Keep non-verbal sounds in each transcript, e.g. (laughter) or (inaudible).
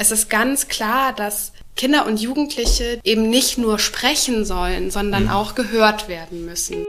Es ist ganz klar, dass Kinder und Jugendliche eben nicht nur sprechen sollen, sondern mhm. auch gehört werden müssen.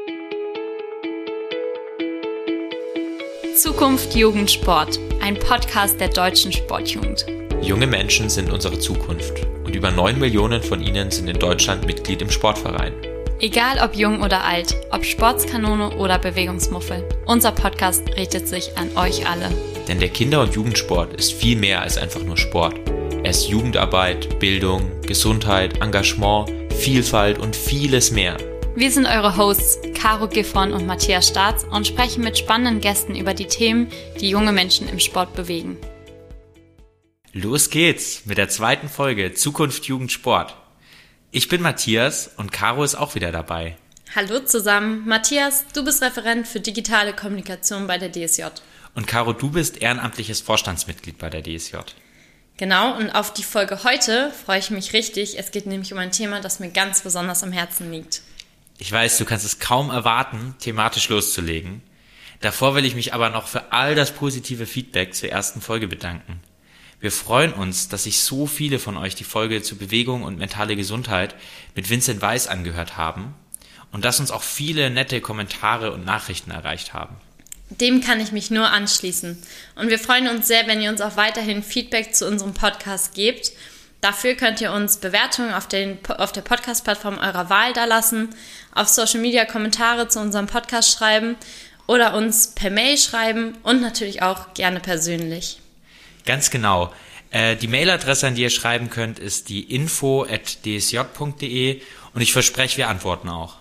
Zukunft Jugendsport, ein Podcast der deutschen Sportjugend. Junge Menschen sind unsere Zukunft und über 9 Millionen von ihnen sind in Deutschland Mitglied im Sportverein. Egal ob jung oder alt, ob Sportskanone oder Bewegungsmuffel, unser Podcast richtet sich an euch alle. Denn der Kinder- und Jugendsport ist viel mehr als einfach nur Sport. Er ist Jugendarbeit, Bildung, Gesundheit, Engagement, Vielfalt und vieles mehr. Wir sind eure Hosts Caro Giffon und Matthias Staats und sprechen mit spannenden Gästen über die Themen, die junge Menschen im Sport bewegen. Los geht's mit der zweiten Folge Zukunft Jugend Sport. Ich bin Matthias und Caro ist auch wieder dabei. Hallo zusammen. Matthias, du bist Referent für digitale Kommunikation bei der DSJ. Und Caro, du bist ehrenamtliches Vorstandsmitglied bei der DSJ. Genau, und auf die Folge heute freue ich mich richtig. Es geht nämlich um ein Thema, das mir ganz besonders am Herzen liegt. Ich weiß, du kannst es kaum erwarten, thematisch loszulegen. Davor will ich mich aber noch für all das positive Feedback zur ersten Folge bedanken. Wir freuen uns, dass sich so viele von euch die Folge zu Bewegung und mentale Gesundheit mit Vincent Weiss angehört haben und dass uns auch viele nette Kommentare und Nachrichten erreicht haben. Dem kann ich mich nur anschließen. Und wir freuen uns sehr, wenn ihr uns auch weiterhin Feedback zu unserem Podcast gebt. Dafür könnt ihr uns Bewertungen auf, den, auf der Podcast-Plattform eurer Wahl dalassen, auf Social Media Kommentare zu unserem Podcast schreiben oder uns per Mail schreiben und natürlich auch gerne persönlich. Ganz genau. Äh, die Mailadresse, an die ihr schreiben könnt, ist die info.dsj.de und ich verspreche, wir antworten auch.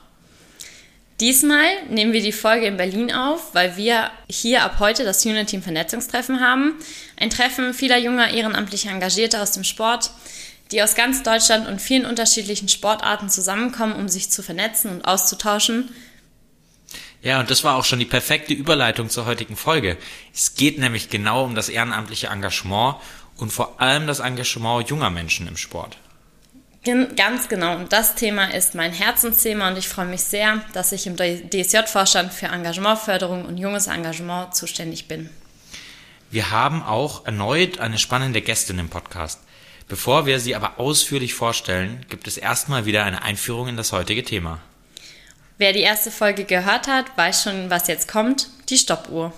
Diesmal nehmen wir die Folge in Berlin auf, weil wir hier ab heute das Uniteam Vernetzungstreffen haben. Ein Treffen vieler junger ehrenamtlicher Engagierter aus dem Sport, die aus ganz Deutschland und vielen unterschiedlichen Sportarten zusammenkommen, um sich zu vernetzen und auszutauschen. Ja, und das war auch schon die perfekte Überleitung zur heutigen Folge. Es geht nämlich genau um das ehrenamtliche Engagement und vor allem das Engagement junger Menschen im Sport. Ganz genau. Und das Thema ist mein Herzensthema und ich freue mich sehr, dass ich im DSJ-Vorstand für Engagementförderung und junges Engagement zuständig bin. Wir haben auch erneut eine spannende Gästin im Podcast. Bevor wir sie aber ausführlich vorstellen, gibt es erstmal wieder eine Einführung in das heutige Thema. Wer die erste Folge gehört hat, weiß schon, was jetzt kommt, die Stoppuhr.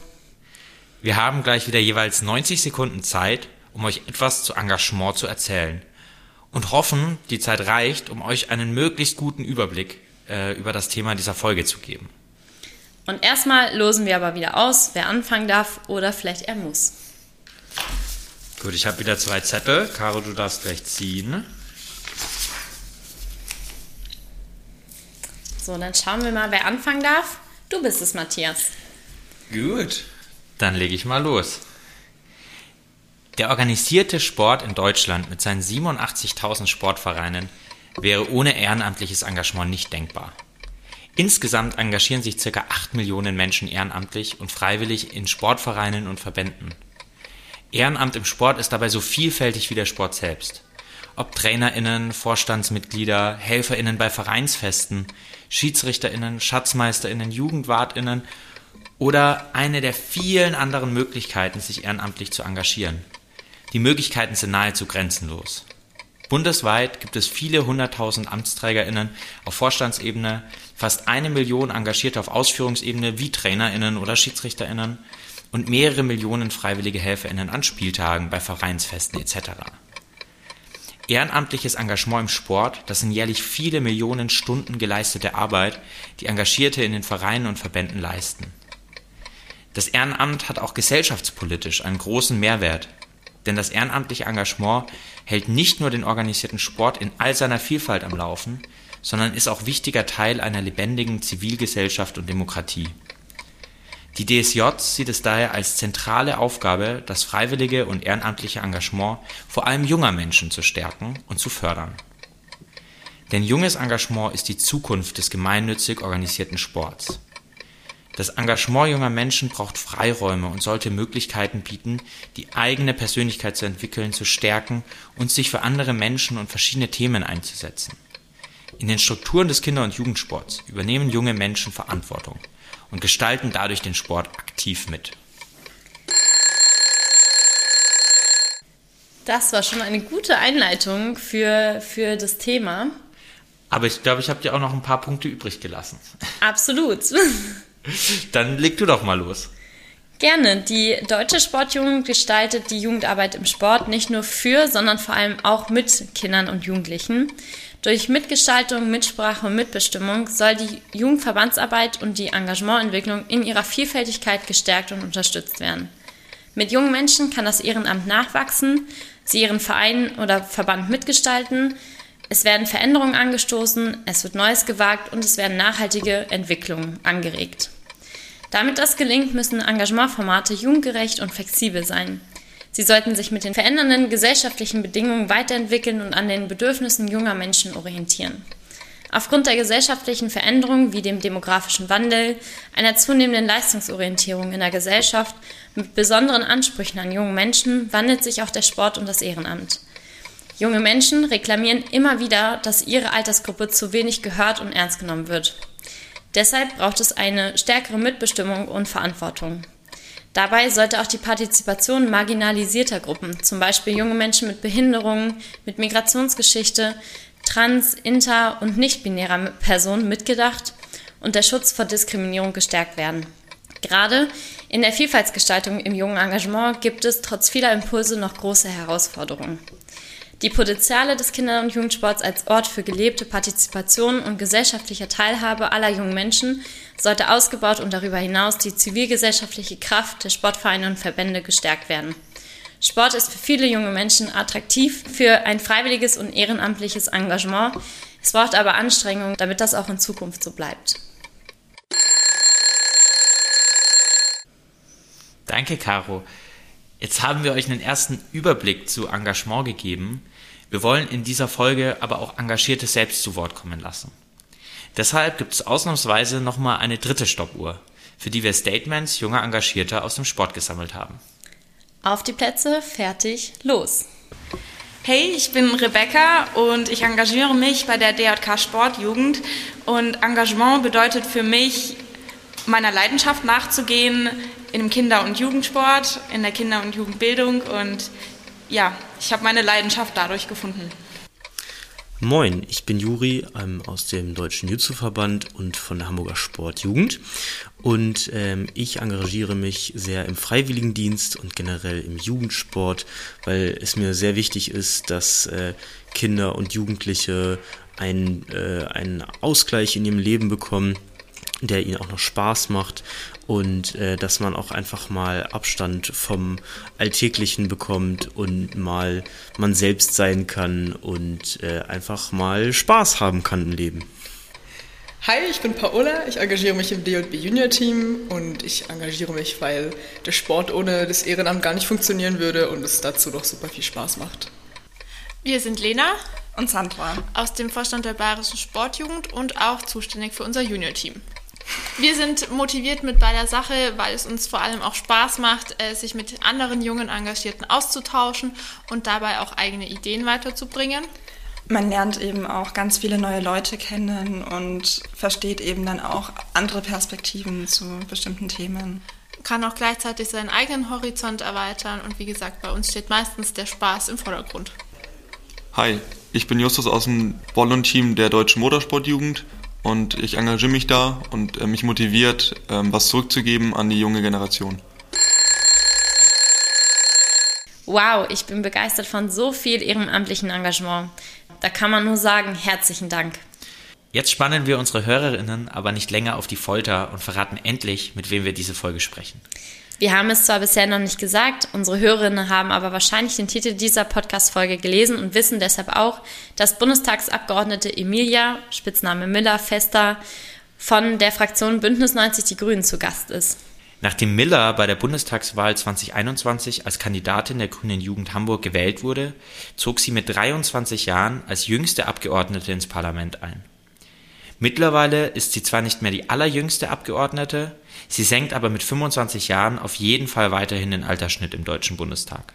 Wir haben gleich wieder jeweils 90 Sekunden Zeit, um euch etwas zu Engagement zu erzählen und hoffen, die Zeit reicht, um euch einen möglichst guten Überblick äh, über das Thema dieser Folge zu geben. Und erstmal losen wir aber wieder aus, wer anfangen darf oder vielleicht er muss. Gut, ich habe wieder zwei Zettel. Caro, du darfst gleich ziehen. So, dann schauen wir mal, wer anfangen darf. Du bist es, Matthias. Gut, dann lege ich mal los. Der organisierte Sport in Deutschland mit seinen 87.000 Sportvereinen wäre ohne ehrenamtliches Engagement nicht denkbar. Insgesamt engagieren sich ca. 8 Millionen Menschen ehrenamtlich und freiwillig in Sportvereinen und Verbänden. Ehrenamt im Sport ist dabei so vielfältig wie der Sport selbst. Ob TrainerInnen, Vorstandsmitglieder, HelferInnen bei Vereinsfesten, SchiedsrichterInnen, SchatzmeisterInnen, JugendwartInnen oder eine der vielen anderen Möglichkeiten, sich ehrenamtlich zu engagieren. Die Möglichkeiten sind nahezu grenzenlos. Bundesweit gibt es viele hunderttausend AmtsträgerInnen auf Vorstandsebene, fast eine Million Engagierte auf Ausführungsebene wie TrainerInnen oder SchiedsrichterInnen und mehrere Millionen freiwillige HelferInnen an Spieltagen, bei Vereinsfesten etc. Ehrenamtliches Engagement im Sport, das sind jährlich viele Millionen Stunden geleistete Arbeit, die Engagierte in den Vereinen und Verbänden leisten. Das Ehrenamt hat auch gesellschaftspolitisch einen großen Mehrwert, denn das ehrenamtliche Engagement hält nicht nur den organisierten Sport in all seiner Vielfalt am Laufen, sondern ist auch wichtiger Teil einer lebendigen Zivilgesellschaft und Demokratie. Die DSJ sieht es daher als zentrale Aufgabe, das freiwillige und ehrenamtliche Engagement vor allem junger Menschen zu stärken und zu fördern. Denn junges Engagement ist die Zukunft des gemeinnützig organisierten Sports. Das Engagement junger Menschen braucht Freiräume und sollte Möglichkeiten bieten, die eigene Persönlichkeit zu entwickeln, zu stärken und sich für andere Menschen und verschiedene Themen einzusetzen. In den Strukturen des Kinder- und Jugendsports übernehmen junge Menschen Verantwortung und gestalten dadurch den Sport aktiv mit. Das war schon eine gute Einleitung für, für das Thema. Aber ich glaube, ich habe dir auch noch ein paar Punkte übrig gelassen. Absolut. (laughs) Dann leg du doch mal los. Gerne. Die Deutsche Sportjugend gestaltet die Jugendarbeit im Sport nicht nur für, sondern vor allem auch mit Kindern und Jugendlichen. Durch Mitgestaltung, Mitsprache und Mitbestimmung soll die Jugendverbandsarbeit und die Engagemententwicklung in ihrer Vielfältigkeit gestärkt und unterstützt werden. Mit jungen Menschen kann das Ehrenamt nachwachsen, sie ihren Verein oder Verband mitgestalten, es werden Veränderungen angestoßen, es wird Neues gewagt und es werden nachhaltige Entwicklungen angeregt. Damit das gelingt, müssen Engagementformate jugendgerecht und flexibel sein. Sie sollten sich mit den verändernden gesellschaftlichen Bedingungen weiterentwickeln und an den Bedürfnissen junger Menschen orientieren. Aufgrund der gesellschaftlichen Veränderungen wie dem demografischen Wandel, einer zunehmenden Leistungsorientierung in der Gesellschaft mit besonderen Ansprüchen an junge Menschen wandelt sich auch der Sport und das Ehrenamt. Junge Menschen reklamieren immer wieder, dass ihre Altersgruppe zu wenig gehört und ernst genommen wird. Deshalb braucht es eine stärkere Mitbestimmung und Verantwortung. Dabei sollte auch die Partizipation marginalisierter Gruppen, zum Beispiel junge Menschen mit Behinderungen, mit Migrationsgeschichte, trans-, inter- und nicht-binärer Personen mitgedacht und der Schutz vor Diskriminierung gestärkt werden. Gerade in der Vielfaltsgestaltung im jungen Engagement gibt es trotz vieler Impulse noch große Herausforderungen. Die Potenziale des Kinder- und Jugendsports als Ort für gelebte Partizipation und gesellschaftliche Teilhabe aller jungen Menschen sollte ausgebaut und darüber hinaus die zivilgesellschaftliche Kraft der Sportvereine und Verbände gestärkt werden. Sport ist für viele junge Menschen attraktiv für ein freiwilliges und ehrenamtliches Engagement. Es braucht aber Anstrengungen, damit das auch in Zukunft so bleibt. Danke, Caro. Jetzt haben wir euch einen ersten Überblick zu Engagement gegeben. Wir wollen in dieser Folge aber auch Engagierte selbst zu Wort kommen lassen. Deshalb gibt es ausnahmsweise nochmal eine dritte Stoppuhr, für die wir Statements junger Engagierter aus dem Sport gesammelt haben. Auf die Plätze, fertig, los! Hey, ich bin Rebecca und ich engagiere mich bei der DJK Sportjugend. Und Engagement bedeutet für mich, meiner Leidenschaft nachzugehen im Kinder- und Jugendsport, in der Kinder- und Jugendbildung. Und ja, ich habe meine Leidenschaft dadurch gefunden. Moin, ich bin Juri ähm, aus dem Deutschen Jutsu-Verband und von der Hamburger Sportjugend. Und ähm, ich engagiere mich sehr im Freiwilligendienst und generell im Jugendsport, weil es mir sehr wichtig ist, dass äh, Kinder und Jugendliche einen, äh, einen Ausgleich in ihrem Leben bekommen, der ihnen auch noch Spaß macht und äh, dass man auch einfach mal Abstand vom Alltäglichen bekommt und mal man selbst sein kann und äh, einfach mal Spaß haben kann im Leben. Hi, ich bin Paola, ich engagiere mich im DJB Junior Team und ich engagiere mich, weil der Sport ohne das Ehrenamt gar nicht funktionieren würde und es dazu doch super viel Spaß macht. Wir sind Lena und Sandra aus dem Vorstand der Bayerischen Sportjugend und auch zuständig für unser Junior-Team. Wir sind motiviert mit bei der Sache, weil es uns vor allem auch Spaß macht, äh, sich mit anderen jungen Engagierten auszutauschen und dabei auch eigene Ideen weiterzubringen. Man lernt eben auch ganz viele neue Leute kennen und versteht eben dann auch andere Perspektiven zu bestimmten Themen. Kann auch gleichzeitig seinen eigenen Horizont erweitern und wie gesagt, bei uns steht meistens der Spaß im Vordergrund. Hi, ich bin Justus aus dem Bollon-Team der Deutschen Motorsportjugend und ich engagiere mich da und äh, mich motiviert, äh, was zurückzugeben an die junge Generation. Wow, ich bin begeistert von so viel ehrenamtlichen Engagement. Da kann man nur sagen, herzlichen Dank. Jetzt spannen wir unsere Hörerinnen aber nicht länger auf die Folter und verraten endlich, mit wem wir diese Folge sprechen. Wir haben es zwar bisher noch nicht gesagt, unsere Hörerinnen haben aber wahrscheinlich den Titel dieser Podcast-Folge gelesen und wissen deshalb auch, dass Bundestagsabgeordnete Emilia, Spitzname Miller Fester, von der Fraktion Bündnis 90 Die Grünen zu Gast ist. Nachdem Miller bei der Bundestagswahl 2021 als Kandidatin der Grünen Jugend Hamburg gewählt wurde, zog sie mit 23 Jahren als jüngste Abgeordnete ins Parlament ein. Mittlerweile ist sie zwar nicht mehr die allerjüngste Abgeordnete, Sie senkt aber mit 25 Jahren auf jeden Fall weiterhin den Altersschnitt im Deutschen Bundestag.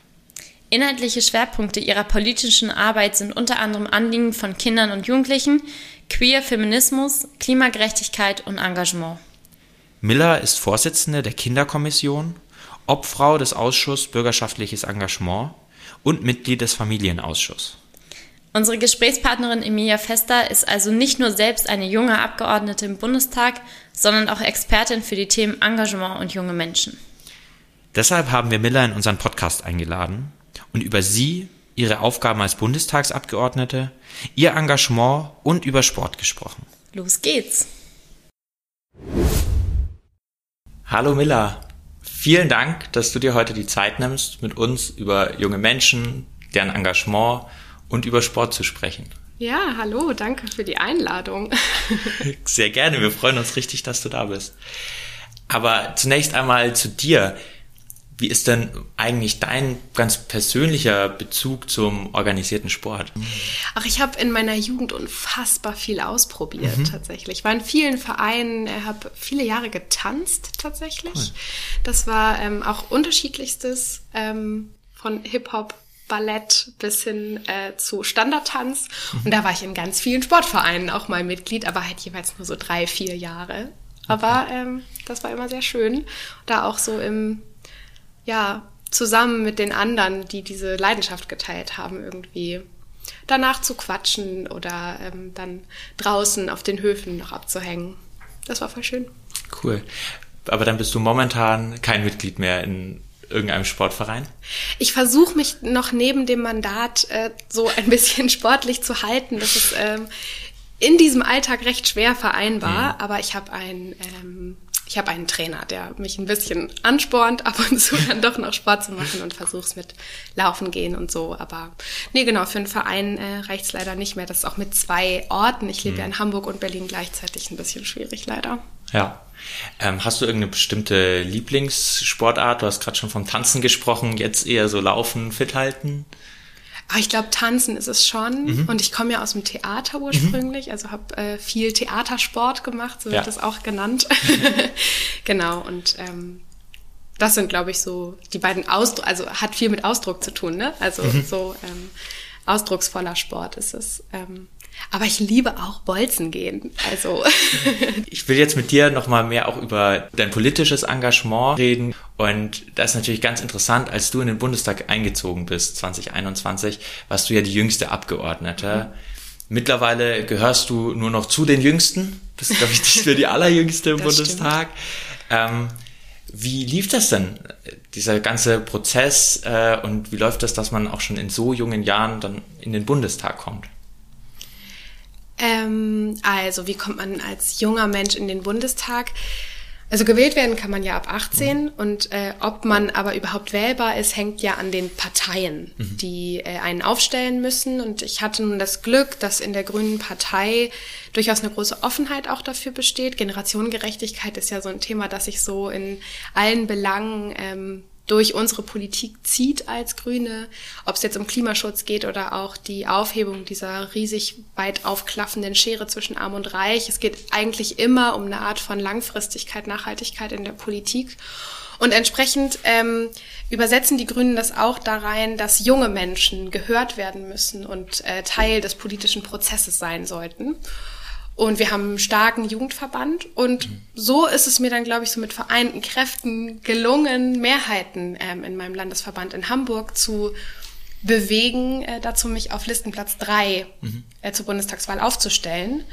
Inhaltliche Schwerpunkte ihrer politischen Arbeit sind unter anderem Anliegen von Kindern und Jugendlichen, Queer Feminismus, Klimagerechtigkeit und Engagement. Miller ist Vorsitzende der Kinderkommission, Obfrau des Ausschusses Bürgerschaftliches Engagement und Mitglied des Familienausschusses. Unsere Gesprächspartnerin Emilia Fester ist also nicht nur selbst eine junge Abgeordnete im Bundestag, sondern auch Expertin für die Themen Engagement und junge Menschen. Deshalb haben wir Miller in unseren Podcast eingeladen und über sie, ihre Aufgaben als Bundestagsabgeordnete, ihr Engagement und über Sport gesprochen. Los geht's! Hallo Miller, vielen Dank, dass du dir heute die Zeit nimmst, mit uns über junge Menschen, deren Engagement und über Sport zu sprechen. Ja, hallo, danke für die Einladung. (laughs) Sehr gerne, wir freuen uns richtig, dass du da bist. Aber zunächst einmal zu dir. Wie ist denn eigentlich dein ganz persönlicher Bezug zum organisierten Sport? Ach, ich habe in meiner Jugend unfassbar viel ausprobiert mhm. tatsächlich. Ich war in vielen Vereinen, habe viele Jahre getanzt tatsächlich. Cool. Das war ähm, auch unterschiedlichstes ähm, von Hip-Hop Ballett bis hin äh, zu Standardtanz. Und da war ich in ganz vielen Sportvereinen auch mal Mitglied, aber halt jeweils nur so drei, vier Jahre. Aber ähm, das war immer sehr schön. Da auch so im, ja, zusammen mit den anderen, die diese Leidenschaft geteilt haben, irgendwie danach zu quatschen oder ähm, dann draußen auf den Höfen noch abzuhängen. Das war voll schön. Cool. Aber dann bist du momentan kein Mitglied mehr in irgendeinem Sportverein? Ich versuche mich noch neben dem Mandat äh, so ein bisschen (laughs) sportlich zu halten. Das ist ähm, in diesem Alltag recht schwer vereinbar, mhm. aber ich habe ein ähm, ich habe einen Trainer, der mich ein bisschen anspornt, ab und zu dann doch noch Sport zu machen und versuch's mit Laufen gehen und so. Aber nee, genau, für einen Verein äh, reicht's leider nicht mehr. Das ist auch mit zwei Orten. Ich lebe mhm. ja in Hamburg und Berlin gleichzeitig ein bisschen schwierig, leider. Ja. Ähm, hast du irgendeine bestimmte Lieblingssportart? Du hast gerade schon vom Tanzen gesprochen, jetzt eher so Laufen, fit halten? Aber ich glaube, tanzen ist es schon. Mhm. Und ich komme ja aus dem Theater ursprünglich, mhm. also habe äh, viel Theatersport gemacht, so ja. wird das auch genannt. (laughs) genau, und ähm, das sind, glaube ich, so die beiden Ausdruck, also hat viel mit Ausdruck zu tun, ne? Also mhm. so ähm, ausdrucksvoller Sport ist es. Ähm, aber ich liebe auch Bolzen gehen. Also. (laughs) ich will jetzt mit dir nochmal mehr auch über dein politisches Engagement reden. Und das ist natürlich ganz interessant, als du in den Bundestag eingezogen bist, 2021, warst du ja die jüngste Abgeordnete. Mhm. Mittlerweile gehörst du nur noch zu den Jüngsten. Das ist, glaube ich, nicht für die allerjüngste im Bundestag. Ähm, wie lief das denn, dieser ganze Prozess? Äh, und wie läuft das, dass man auch schon in so jungen Jahren dann in den Bundestag kommt? Ähm, also, wie kommt man als junger Mensch in den Bundestag? Also gewählt werden kann man ja ab 18 mhm. und äh, ob man aber überhaupt wählbar ist, hängt ja an den Parteien, mhm. die äh, einen aufstellen müssen. Und ich hatte nun das Glück, dass in der Grünen Partei durchaus eine große Offenheit auch dafür besteht. Generationengerechtigkeit ist ja so ein Thema, das sich so in allen Belangen ähm, durch unsere Politik zieht als Grüne, ob es jetzt um Klimaschutz geht oder auch die Aufhebung dieser riesig weit aufklaffenden Schere zwischen Arm und Reich. Es geht eigentlich immer um eine Art von Langfristigkeit, Nachhaltigkeit in der Politik. Und entsprechend ähm, übersetzen die Grünen das auch da rein, dass junge Menschen gehört werden müssen und äh, Teil des politischen Prozesses sein sollten. Und wir haben einen starken Jugendverband. Und mhm. so ist es mir dann, glaube ich, so mit vereinten Kräften gelungen, Mehrheiten ähm, in meinem Landesverband in Hamburg zu bewegen, äh, dazu mich auf Listenplatz drei mhm. äh, zur Bundestagswahl aufzustellen.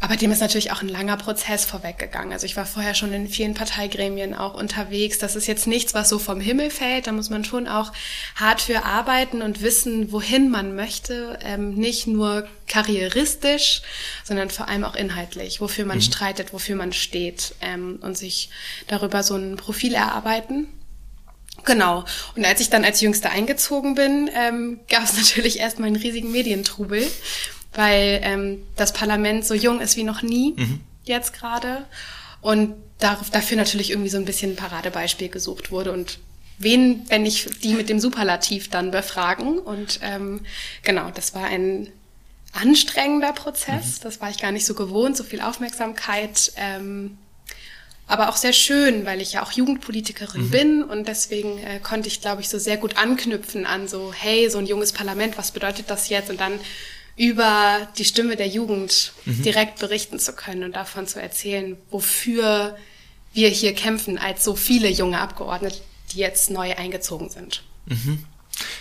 Aber dem ist natürlich auch ein langer Prozess vorweggegangen. Also ich war vorher schon in vielen Parteigremien auch unterwegs. Das ist jetzt nichts, was so vom Himmel fällt. Da muss man schon auch hart für arbeiten und wissen, wohin man möchte. Ähm, nicht nur karrieristisch, sondern vor allem auch inhaltlich, wofür man mhm. streitet, wofür man steht ähm, und sich darüber so ein Profil erarbeiten. Genau. Und als ich dann als Jüngste eingezogen bin, ähm, gab es (laughs) natürlich erstmal einen riesigen Medientrubel weil ähm, das Parlament so jung ist wie noch nie mhm. jetzt gerade und darauf, dafür natürlich irgendwie so ein bisschen ein Paradebeispiel gesucht wurde und wen, wenn ich die mit dem Superlativ dann befragen und ähm, genau, das war ein anstrengender Prozess, mhm. das war ich gar nicht so gewohnt, so viel Aufmerksamkeit, ähm, aber auch sehr schön, weil ich ja auch Jugendpolitikerin mhm. bin und deswegen äh, konnte ich, glaube ich, so sehr gut anknüpfen an so, hey, so ein junges Parlament, was bedeutet das jetzt? Und dann über die Stimme der Jugend mhm. direkt berichten zu können und davon zu erzählen, wofür wir hier kämpfen als so viele junge Abgeordnete, die jetzt neu eingezogen sind. Mhm.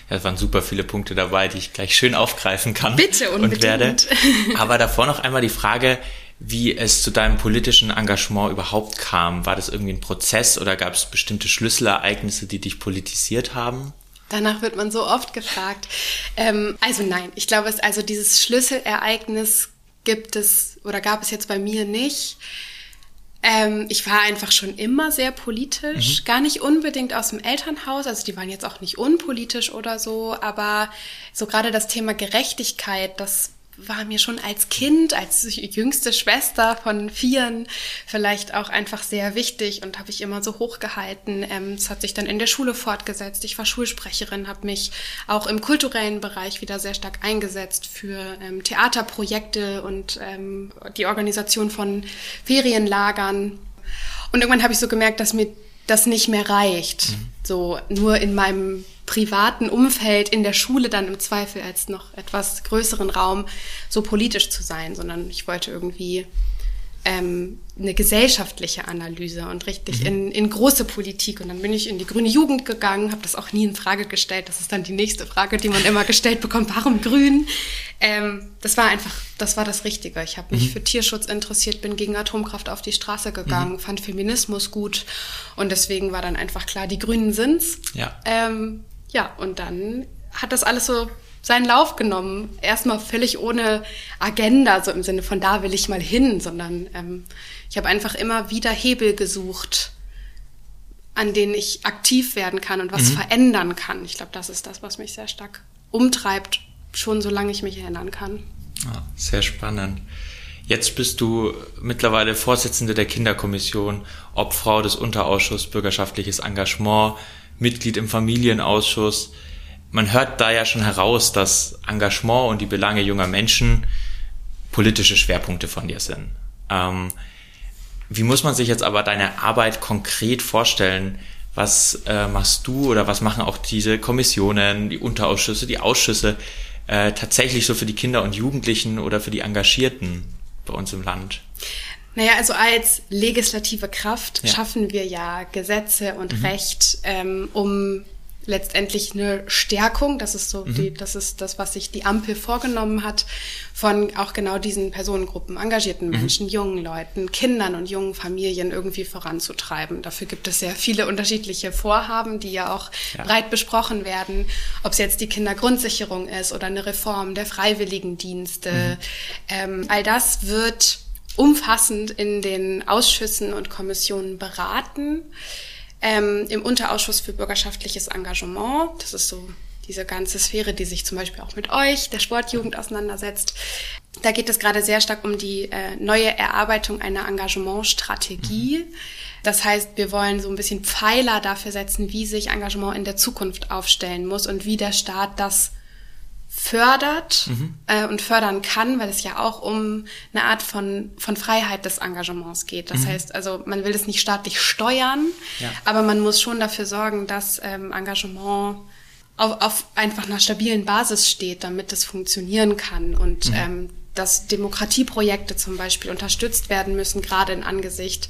Ja, es waren super viele Punkte dabei, die ich gleich schön aufgreifen kann Bitte, und unbedingt. werde. (laughs) Aber davor noch einmal die Frage, wie es zu deinem politischen Engagement überhaupt kam. War das irgendwie ein Prozess oder gab es bestimmte Schlüsselereignisse, die dich politisiert haben? Danach wird man so oft gefragt. Ähm, also nein, ich glaube, es also dieses Schlüsselereignis gibt es oder gab es jetzt bei mir nicht. Ähm, ich war einfach schon immer sehr politisch, gar nicht unbedingt aus dem Elternhaus, also die waren jetzt auch nicht unpolitisch oder so, aber so gerade das Thema Gerechtigkeit, das war mir schon als Kind, als jüngste Schwester von Vieren vielleicht auch einfach sehr wichtig und habe ich immer so hochgehalten. Ähm, Es hat sich dann in der Schule fortgesetzt. Ich war Schulsprecherin, habe mich auch im kulturellen Bereich wieder sehr stark eingesetzt für ähm, Theaterprojekte und ähm, die Organisation von Ferienlagern. Und irgendwann habe ich so gemerkt, dass mir das nicht mehr reicht. So nur in meinem privaten Umfeld, in der Schule dann im Zweifel als noch etwas größeren Raum so politisch zu sein, sondern ich wollte irgendwie ähm, eine gesellschaftliche Analyse und richtig in, in große Politik. Und dann bin ich in die grüne Jugend gegangen, habe das auch nie in Frage gestellt. Das ist dann die nächste Frage, die man immer gestellt bekommt. Warum grün? Ähm, das war einfach, das war das Richtige. Ich habe mich für Tierschutz interessiert, bin gegen Atomkraft auf die Straße gegangen, fand Feminismus gut. Und deswegen war dann einfach klar, die Grünen sind's. Ja. Ähm, ja, und dann hat das alles so seinen Lauf genommen. Erstmal völlig ohne Agenda, so im Sinne von da will ich mal hin, sondern ähm, ich habe einfach immer wieder Hebel gesucht, an denen ich aktiv werden kann und was verändern kann. Ich glaube, das ist das, was mich sehr stark umtreibt, schon solange ich mich erinnern kann. Ah, sehr spannend. Jetzt bist du mittlerweile Vorsitzende der Kinderkommission, Obfrau des Unterausschusses Bürgerschaftliches Engagement, Mitglied im Familienausschuss. Man hört da ja schon heraus, dass Engagement und die Belange junger Menschen politische Schwerpunkte von dir sind. Ähm, wie muss man sich jetzt aber deine Arbeit konkret vorstellen? Was äh, machst du oder was machen auch diese Kommissionen, die Unterausschüsse, die Ausschüsse äh, tatsächlich so für die Kinder und Jugendlichen oder für die Engagierten bei uns im Land? Naja, also als legislative Kraft Ja. schaffen wir ja Gesetze und Recht, ähm, um letztendlich eine Stärkung, das ist so die, das ist das, was sich die Ampel vorgenommen hat, von auch genau diesen Personengruppen, engagierten Menschen, jungen Leuten, Kindern und jungen Familien irgendwie voranzutreiben. Dafür gibt es sehr viele unterschiedliche Vorhaben, die ja auch Ja. breit besprochen werden, ob es jetzt die Kindergrundsicherung ist oder eine Reform der Freiwilligendienste. Ähm, all das wird umfassend in den Ausschüssen und Kommissionen beraten. Ähm, Im Unterausschuss für bürgerschaftliches Engagement, das ist so diese ganze Sphäre, die sich zum Beispiel auch mit euch, der Sportjugend, auseinandersetzt. Da geht es gerade sehr stark um die äh, neue Erarbeitung einer Engagementstrategie. Das heißt, wir wollen so ein bisschen Pfeiler dafür setzen, wie sich Engagement in der Zukunft aufstellen muss und wie der Staat das fördert äh, und fördern kann, weil es ja auch um eine Art von, von Freiheit des Engagements geht. Das heißt, also man will es nicht staatlich steuern, Ja. aber man muss schon dafür sorgen, dass ähm, Engagement auf, auf einfach einer stabilen Basis steht, damit es funktionieren kann und ähm, dass Demokratieprojekte zum Beispiel unterstützt werden müssen, gerade in Angesicht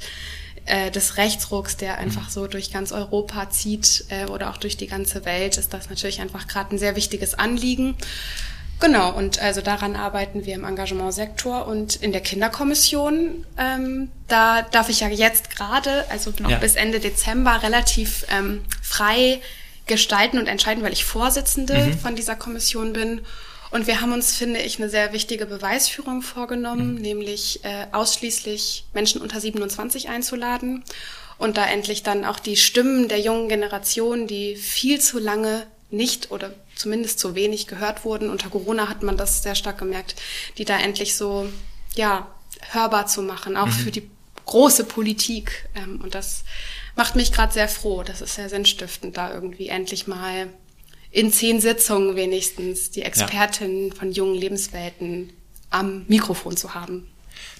äh, des Rechtsrucks, der einfach so durch ganz Europa zieht äh, oder auch durch die ganze Welt, ist das natürlich einfach gerade ein sehr wichtiges Anliegen. Genau, und also daran arbeiten wir im Engagementsektor und in der Kinderkommission. Ähm, da darf ich ja jetzt gerade, also noch Ja. bis Ende Dezember, relativ ähm, frei gestalten und entscheiden, weil ich Vorsitzende von dieser Kommission bin. Und wir haben uns, finde ich, eine sehr wichtige Beweisführung vorgenommen, nämlich äh, ausschließlich Menschen unter 27 einzuladen und da endlich dann auch die Stimmen der jungen Generation, die viel zu lange nicht oder zumindest zu wenig gehört wurden. Unter Corona hat man das sehr stark gemerkt, die da endlich so, ja, hörbar zu machen, auch für die große Politik. Ähm, und das macht mich gerade sehr froh. Das ist sehr sinnstiftend, da irgendwie endlich mal in zehn Sitzungen wenigstens die Expertin von jungen Lebenswelten am Mikrofon zu haben.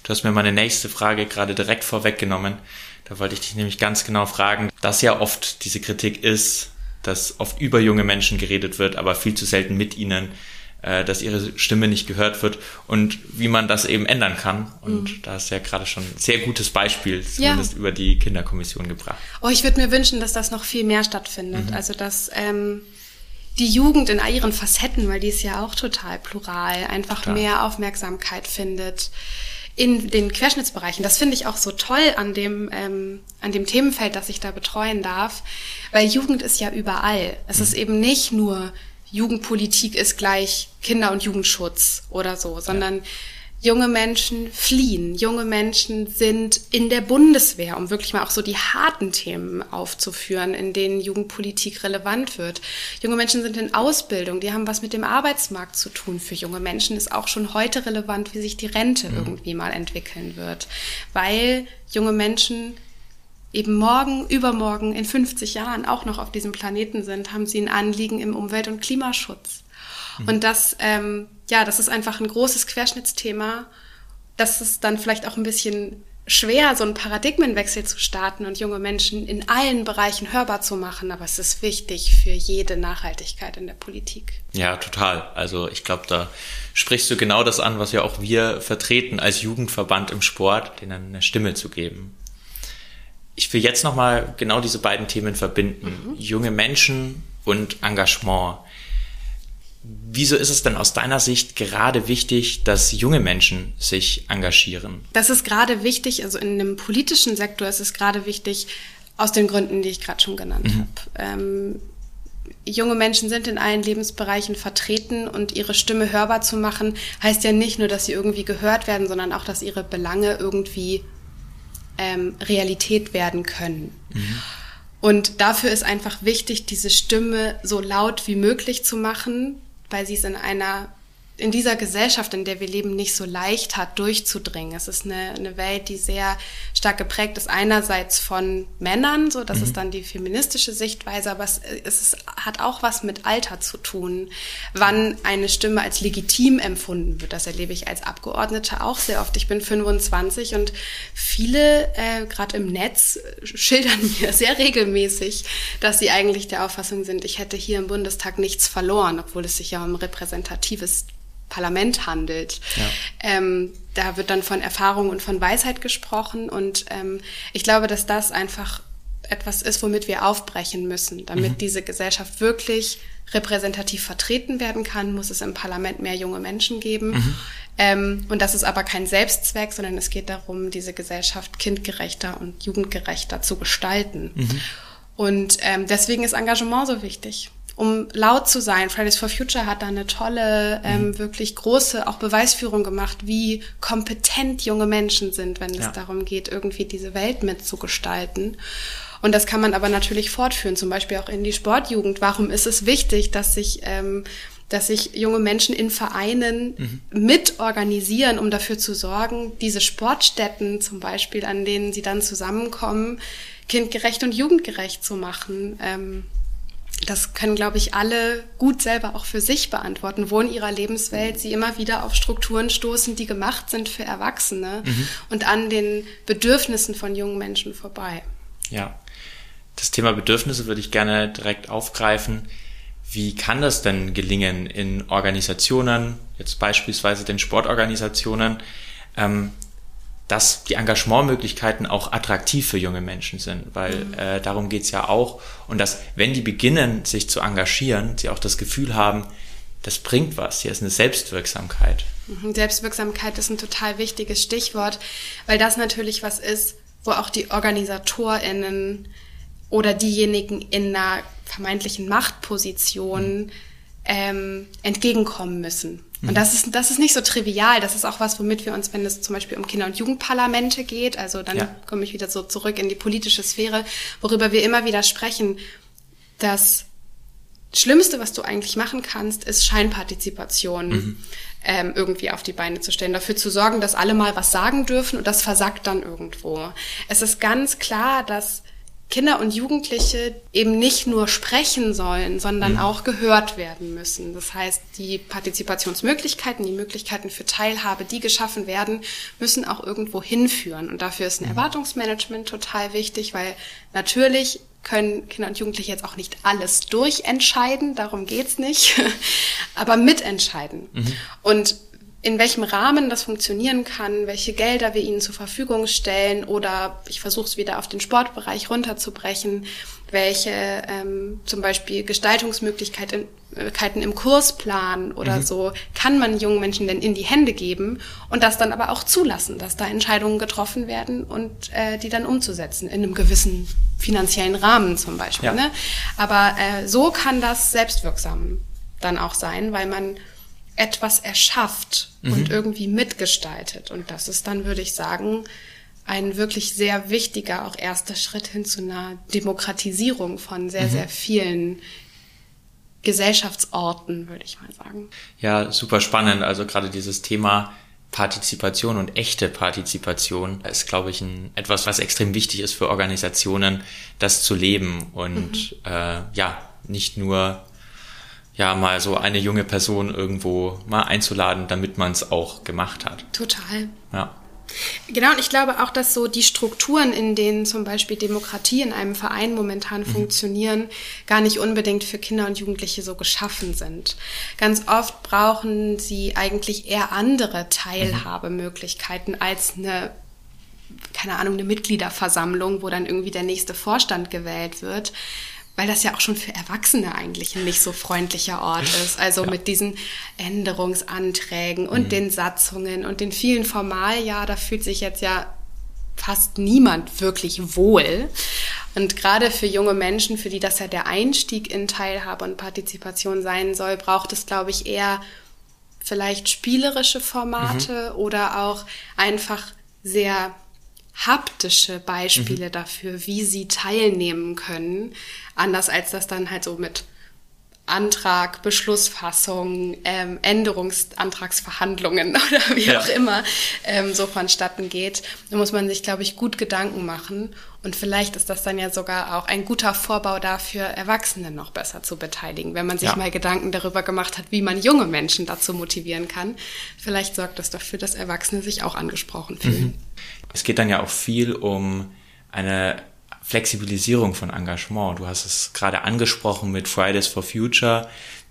Du hast mir meine nächste Frage gerade direkt vorweggenommen. Da wollte ich dich nämlich ganz genau fragen, dass ja oft diese Kritik ist, dass oft über junge Menschen geredet wird, aber viel zu selten mit ihnen, äh, dass ihre Stimme nicht gehört wird und wie man das eben ändern kann. Und da hast du ja gerade schon ein sehr gutes Beispiel, zumindest über die Kinderkommission gebracht. Oh, ich würde mir wünschen, dass das noch viel mehr stattfindet. Also dass ähm, die Jugend in all ihren Facetten, weil die ist ja auch total plural, einfach Total. mehr Aufmerksamkeit findet in den Querschnittsbereichen. Das finde ich auch so toll an dem, ähm, an dem Themenfeld, das ich da betreuen darf, weil Jugend ist ja überall. Es ist eben nicht nur Jugendpolitik ist gleich Kinder- und Jugendschutz oder so, sondern junge Menschen fliehen. Junge Menschen sind in der Bundeswehr, um wirklich mal auch so die harten Themen aufzuführen, in denen Jugendpolitik relevant wird. Junge Menschen sind in Ausbildung, die haben was mit dem Arbeitsmarkt zu tun. Für junge Menschen ist auch schon heute relevant, wie sich die Rente irgendwie mal entwickeln wird, weil junge Menschen eben morgen, übermorgen, in 50 Jahren auch noch auf diesem Planeten sind, haben sie ein Anliegen im Umwelt- und Klimaschutz. Und das, ähm, ja, das ist einfach ein großes Querschnittsthema. Das ist dann vielleicht auch ein bisschen schwer, so einen Paradigmenwechsel zu starten und junge Menschen in allen Bereichen hörbar zu machen. Aber es ist wichtig für jede Nachhaltigkeit in der Politik. Ja, total. Also ich glaube, da sprichst du genau das an, was ja auch wir vertreten als Jugendverband im Sport, denen eine Stimme zu geben. Ich will jetzt nochmal genau diese beiden Themen verbinden. Junge Menschen und Engagement. Wieso ist es denn aus deiner Sicht gerade wichtig, dass junge Menschen sich engagieren? Das ist gerade wichtig, also in einem politischen Sektor ist es gerade wichtig, aus den Gründen, die ich gerade schon genannt habe. Ähm, junge Menschen sind in allen Lebensbereichen vertreten und ihre Stimme hörbar zu machen, heißt ja nicht nur, dass sie irgendwie gehört werden, sondern auch, dass ihre Belange irgendwie ähm, Realität werden können. Und dafür ist einfach wichtig, diese Stimme so laut wie möglich zu machen, weil sie es in einer in dieser Gesellschaft, in der wir leben, nicht so leicht hat, durchzudringen. Es ist eine, eine Welt, die sehr stark geprägt ist, einerseits von Männern, so das ist dann die feministische Sichtweise, aber es, es ist, hat auch was mit Alter zu tun, wann eine Stimme als legitim empfunden wird. Das erlebe ich als Abgeordnete auch sehr oft. Ich bin 25 und viele, äh, gerade im Netz, schildern (laughs) mir sehr regelmäßig, dass sie eigentlich der Auffassung sind, ich hätte hier im Bundestag nichts verloren, obwohl es sich ja um repräsentatives Parlament handelt. Ähm, da wird dann von Erfahrung und von Weisheit gesprochen und ähm, ich glaube, dass das einfach etwas ist, womit wir aufbrechen müssen. Damit diese Gesellschaft wirklich repräsentativ vertreten werden kann, muss es im Parlament mehr junge Menschen geben. Ähm, und das ist aber kein Selbstzweck, sondern es geht darum, diese Gesellschaft kindgerechter und jugendgerechter zu gestalten. Und ähm, deswegen ist Engagement so wichtig um laut zu sein. Fridays for Future hat da eine tolle, ähm, wirklich große auch Beweisführung gemacht, wie kompetent junge Menschen sind, wenn es Ja. darum geht, irgendwie diese Welt mitzugestalten. Und das kann man aber natürlich fortführen, zum Beispiel auch in die Sportjugend. Warum ist es wichtig, dass sich ähm, dass sich junge Menschen in Vereinen mitorganisieren, um dafür zu sorgen, diese Sportstätten zum Beispiel, an denen sie dann zusammenkommen, kindgerecht und jugendgerecht zu machen. Ähm, das können, glaube ich, alle gut selber auch für sich beantworten, wo in ihrer Lebenswelt sie immer wieder auf Strukturen stoßen, die gemacht sind für Erwachsene und an den Bedürfnissen von jungen Menschen vorbei. Ja. Das Thema Bedürfnisse würde ich gerne direkt aufgreifen. Wie kann das denn gelingen in Organisationen, jetzt beispielsweise den Sportorganisationen, ähm, dass die Engagementmöglichkeiten auch attraktiv für junge Menschen sind, weil äh, darum geht's ja auch. Und dass, wenn die beginnen, sich zu engagieren, sie auch das Gefühl haben, das bringt was, hier ist eine Selbstwirksamkeit. Mhm, Selbstwirksamkeit ist ein total wichtiges Stichwort, weil das natürlich was ist, wo auch die OrganisatorInnen oder diejenigen in einer vermeintlichen Machtposition ähm, entgegenkommen müssen. Und das ist, das ist nicht so trivial. Das ist auch was, womit wir uns, wenn es zum Beispiel um Kinder- und Jugendparlamente geht, also dann Ja. komme ich wieder so zurück in die politische Sphäre, worüber wir immer wieder sprechen, dass Schlimmste, was du eigentlich machen kannst, ist Scheinpartizipation ähm, irgendwie auf die Beine zu stellen, dafür zu sorgen, dass alle mal was sagen dürfen und das versackt dann irgendwo. Es ist ganz klar, dass Kinder und Jugendliche eben nicht nur sprechen sollen, sondern auch gehört werden müssen. Das heißt, die Partizipationsmöglichkeiten, die Möglichkeiten für Teilhabe, die geschaffen werden, müssen auch irgendwo hinführen. Und dafür ist ein Erwartungsmanagement total wichtig, weil natürlich können Kinder und Jugendliche jetzt auch nicht alles durchentscheiden, darum geht's nicht, (laughs) aber mitentscheiden. Und in welchem Rahmen das funktionieren kann, welche Gelder wir ihnen zur Verfügung stellen oder ich versuche es wieder auf den Sportbereich runterzubrechen, welche ähm, zum Beispiel Gestaltungsmöglichkeiten Möglichkeiten im Kursplan oder mhm. so kann man jungen Menschen denn in die Hände geben und das dann aber auch zulassen, dass da Entscheidungen getroffen werden und äh, die dann umzusetzen in einem gewissen finanziellen Rahmen zum Beispiel. Ja. Ne? Aber äh, so kann das selbstwirksam dann auch sein, weil man etwas erschafft mhm. und irgendwie mitgestaltet. Und das ist dann, würde ich sagen, ein wirklich sehr wichtiger, auch erster Schritt hin zu einer Demokratisierung von sehr, mhm. sehr vielen Gesellschaftsorten, würde ich mal sagen. Ja, super spannend. Also gerade dieses Thema Partizipation und echte Partizipation ist, glaube ich, ein, etwas, was extrem wichtig ist für Organisationen, das zu leben und mhm. äh, ja, nicht nur ja mal so eine junge Person irgendwo mal einzuladen, damit man es auch gemacht hat. Total. Ja. Genau, und ich glaube auch, dass so die Strukturen, in denen zum Beispiel Demokratie in einem Verein momentan mhm. funktionieren, gar nicht unbedingt für Kinder und Jugendliche so geschaffen sind. Ganz oft brauchen sie eigentlich eher andere Teilhabemöglichkeiten als eine keine Ahnung, eine Mitgliederversammlung, wo dann irgendwie der nächste Vorstand gewählt wird weil das ja auch schon für Erwachsene eigentlich ein nicht so freundlicher Ort ist. Also ja. mit diesen Änderungsanträgen und mhm. den Satzungen und den vielen Formalja, da fühlt sich jetzt ja fast niemand wirklich wohl. Und gerade für junge Menschen, für die das ja der Einstieg in Teilhabe und Partizipation sein soll, braucht es, glaube ich, eher vielleicht spielerische Formate mhm. oder auch einfach sehr haptische Beispiele mhm. dafür, wie sie teilnehmen können, anders als das dann halt so mit Antrag, Beschlussfassung, ähm, Änderungsantragsverhandlungen (laughs) oder wie ja. auch immer ähm, so vonstatten geht. Da muss man sich, glaube ich, gut Gedanken machen. Und vielleicht ist das dann ja sogar auch ein guter Vorbau dafür, Erwachsene noch besser zu beteiligen, wenn man sich ja. mal Gedanken darüber gemacht hat, wie man junge Menschen dazu motivieren kann. Vielleicht sorgt das dafür, dass Erwachsene sich auch angesprochen fühlen. Mhm. Es geht dann ja auch viel um eine Flexibilisierung von Engagement. Du hast es gerade angesprochen mit Fridays for Future,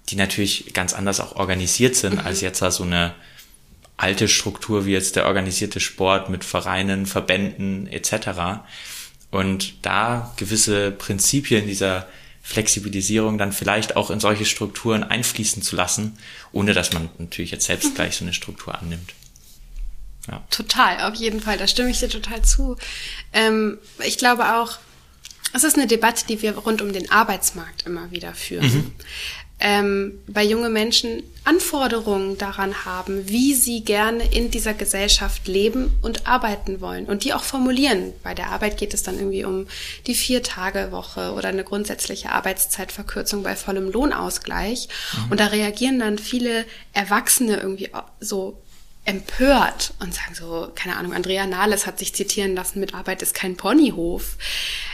die natürlich ganz anders auch organisiert sind mhm. als jetzt so eine alte Struktur wie jetzt der organisierte Sport mit Vereinen, Verbänden etc. Und da gewisse Prinzipien dieser Flexibilisierung dann vielleicht auch in solche Strukturen einfließen zu lassen, ohne dass man natürlich jetzt selbst mhm. gleich so eine Struktur annimmt. Ja. Total, auf jeden Fall, da stimme ich dir total zu. Ähm, ich glaube auch, es ist eine Debatte, die wir rund um den Arbeitsmarkt immer wieder führen. Mhm. Ähm, bei junge Menschen Anforderungen daran haben, wie sie gerne in dieser Gesellschaft leben und arbeiten wollen und die auch formulieren. Bei der Arbeit geht es dann irgendwie um die Vier-Tage-Woche oder eine grundsätzliche Arbeitszeitverkürzung bei vollem Lohnausgleich. Mhm. Und da reagieren dann viele Erwachsene irgendwie so empört und sagen so, keine Ahnung, Andrea Nahles hat sich zitieren lassen, mit Arbeit ist kein Ponyhof.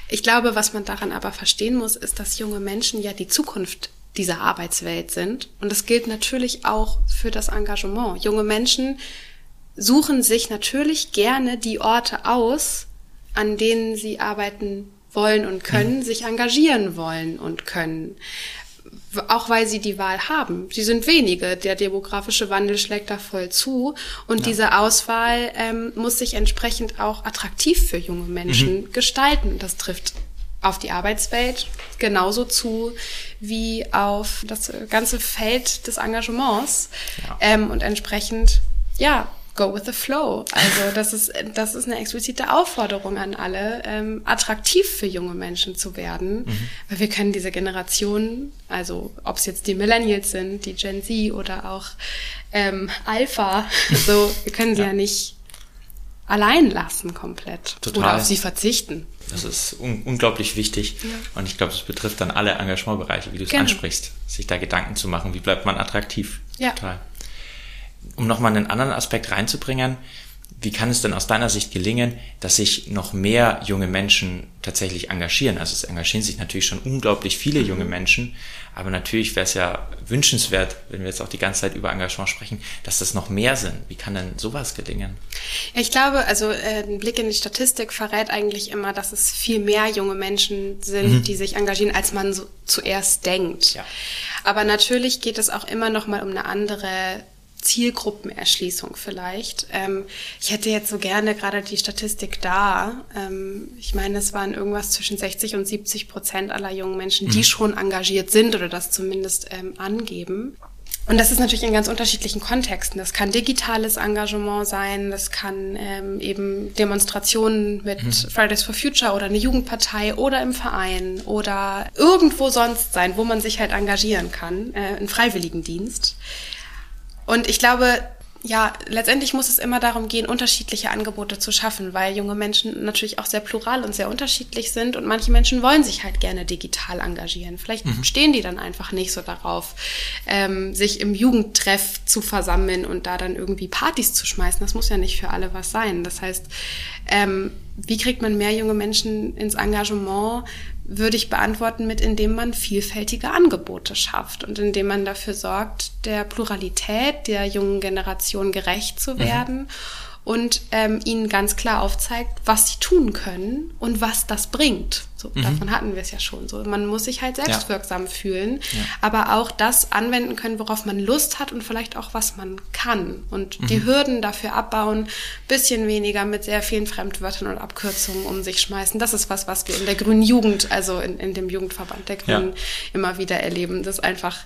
Ich glaube, was man daran aber verstehen muss, ist, dass junge Menschen ja die Zukunft dieser Arbeitswelt sind. Und das gilt natürlich auch für das Engagement. Junge Menschen suchen sich natürlich gerne die Orte aus, an denen sie arbeiten wollen und können, mhm. sich engagieren wollen und können auch weil sie die Wahl haben. Sie sind wenige. Der demografische Wandel schlägt da voll zu. Und ja. diese Auswahl ähm, muss sich entsprechend auch attraktiv für junge Menschen mhm. gestalten. Das trifft auf die Arbeitswelt genauso zu wie auf das ganze Feld des Engagements. Ja. Ähm, und entsprechend, ja, go with the flow. Also das ist, das ist eine explizite Aufforderung an alle, ähm, attraktiv für junge Menschen zu werden, mhm. weil wir können diese Generation, also ob es jetzt die Millennials sind, die Gen Z oder auch ähm, Alpha, (laughs) so wir können sie ja, ja nicht allein lassen komplett Total. oder auf sie verzichten. Das ist un unglaublich wichtig ja. und ich glaube, das betrifft dann alle Engagementbereiche, wie du es genau. ansprichst, sich da Gedanken zu machen, wie bleibt man attraktiv. Ja. Total um nochmal einen anderen Aspekt reinzubringen, wie kann es denn aus deiner Sicht gelingen, dass sich noch mehr junge Menschen tatsächlich engagieren? Also es engagieren sich natürlich schon unglaublich viele junge Menschen, aber natürlich wäre es ja wünschenswert, wenn wir jetzt auch die ganze Zeit über Engagement sprechen, dass das noch mehr sind. Wie kann denn sowas gelingen? Ich glaube, also äh, ein Blick in die Statistik verrät eigentlich immer, dass es viel mehr junge Menschen sind, mhm. die sich engagieren, als man so zuerst denkt. Ja. Aber natürlich geht es auch immer noch mal um eine andere Zielgruppenerschließung vielleicht. Ähm, ich hätte jetzt so gerne gerade die Statistik da. Ähm, ich meine, es waren irgendwas zwischen 60 und 70 Prozent aller jungen Menschen, die mhm. schon engagiert sind oder das zumindest ähm, angeben. Und das ist natürlich in ganz unterschiedlichen Kontexten. Das kann digitales Engagement sein, das kann ähm, eben Demonstrationen mit mhm. Fridays for Future oder eine Jugendpartei oder im Verein oder irgendwo sonst sein, wo man sich halt engagieren kann, äh, einen Freiwilligendienst. Und ich glaube, ja, letztendlich muss es immer darum gehen, unterschiedliche Angebote zu schaffen, weil junge Menschen natürlich auch sehr plural und sehr unterschiedlich sind und manche Menschen wollen sich halt gerne digital engagieren. Vielleicht mhm. stehen die dann einfach nicht so darauf, ähm, sich im Jugendtreff zu versammeln und da dann irgendwie Partys zu schmeißen. Das muss ja nicht für alle was sein. Das heißt, ähm, wie kriegt man mehr junge Menschen ins Engagement? Würde ich beantworten mit, indem man vielfältige Angebote schafft und indem man dafür sorgt, der Pluralität der jungen Generation gerecht zu mhm. werden. Mhm und ähm, ihnen ganz klar aufzeigt, was sie tun können und was das bringt. So, mhm. Davon hatten wir es ja schon. So, man muss sich halt selbstwirksam ja. fühlen, ja. aber auch das anwenden können, worauf man Lust hat und vielleicht auch was man kann und mhm. die Hürden dafür abbauen, bisschen weniger mit sehr vielen Fremdwörtern und Abkürzungen um sich schmeißen. Das ist was, was wir in der Grünen Jugend, also in, in dem Jugendverband der Grünen, ja. immer wieder erleben. Das einfach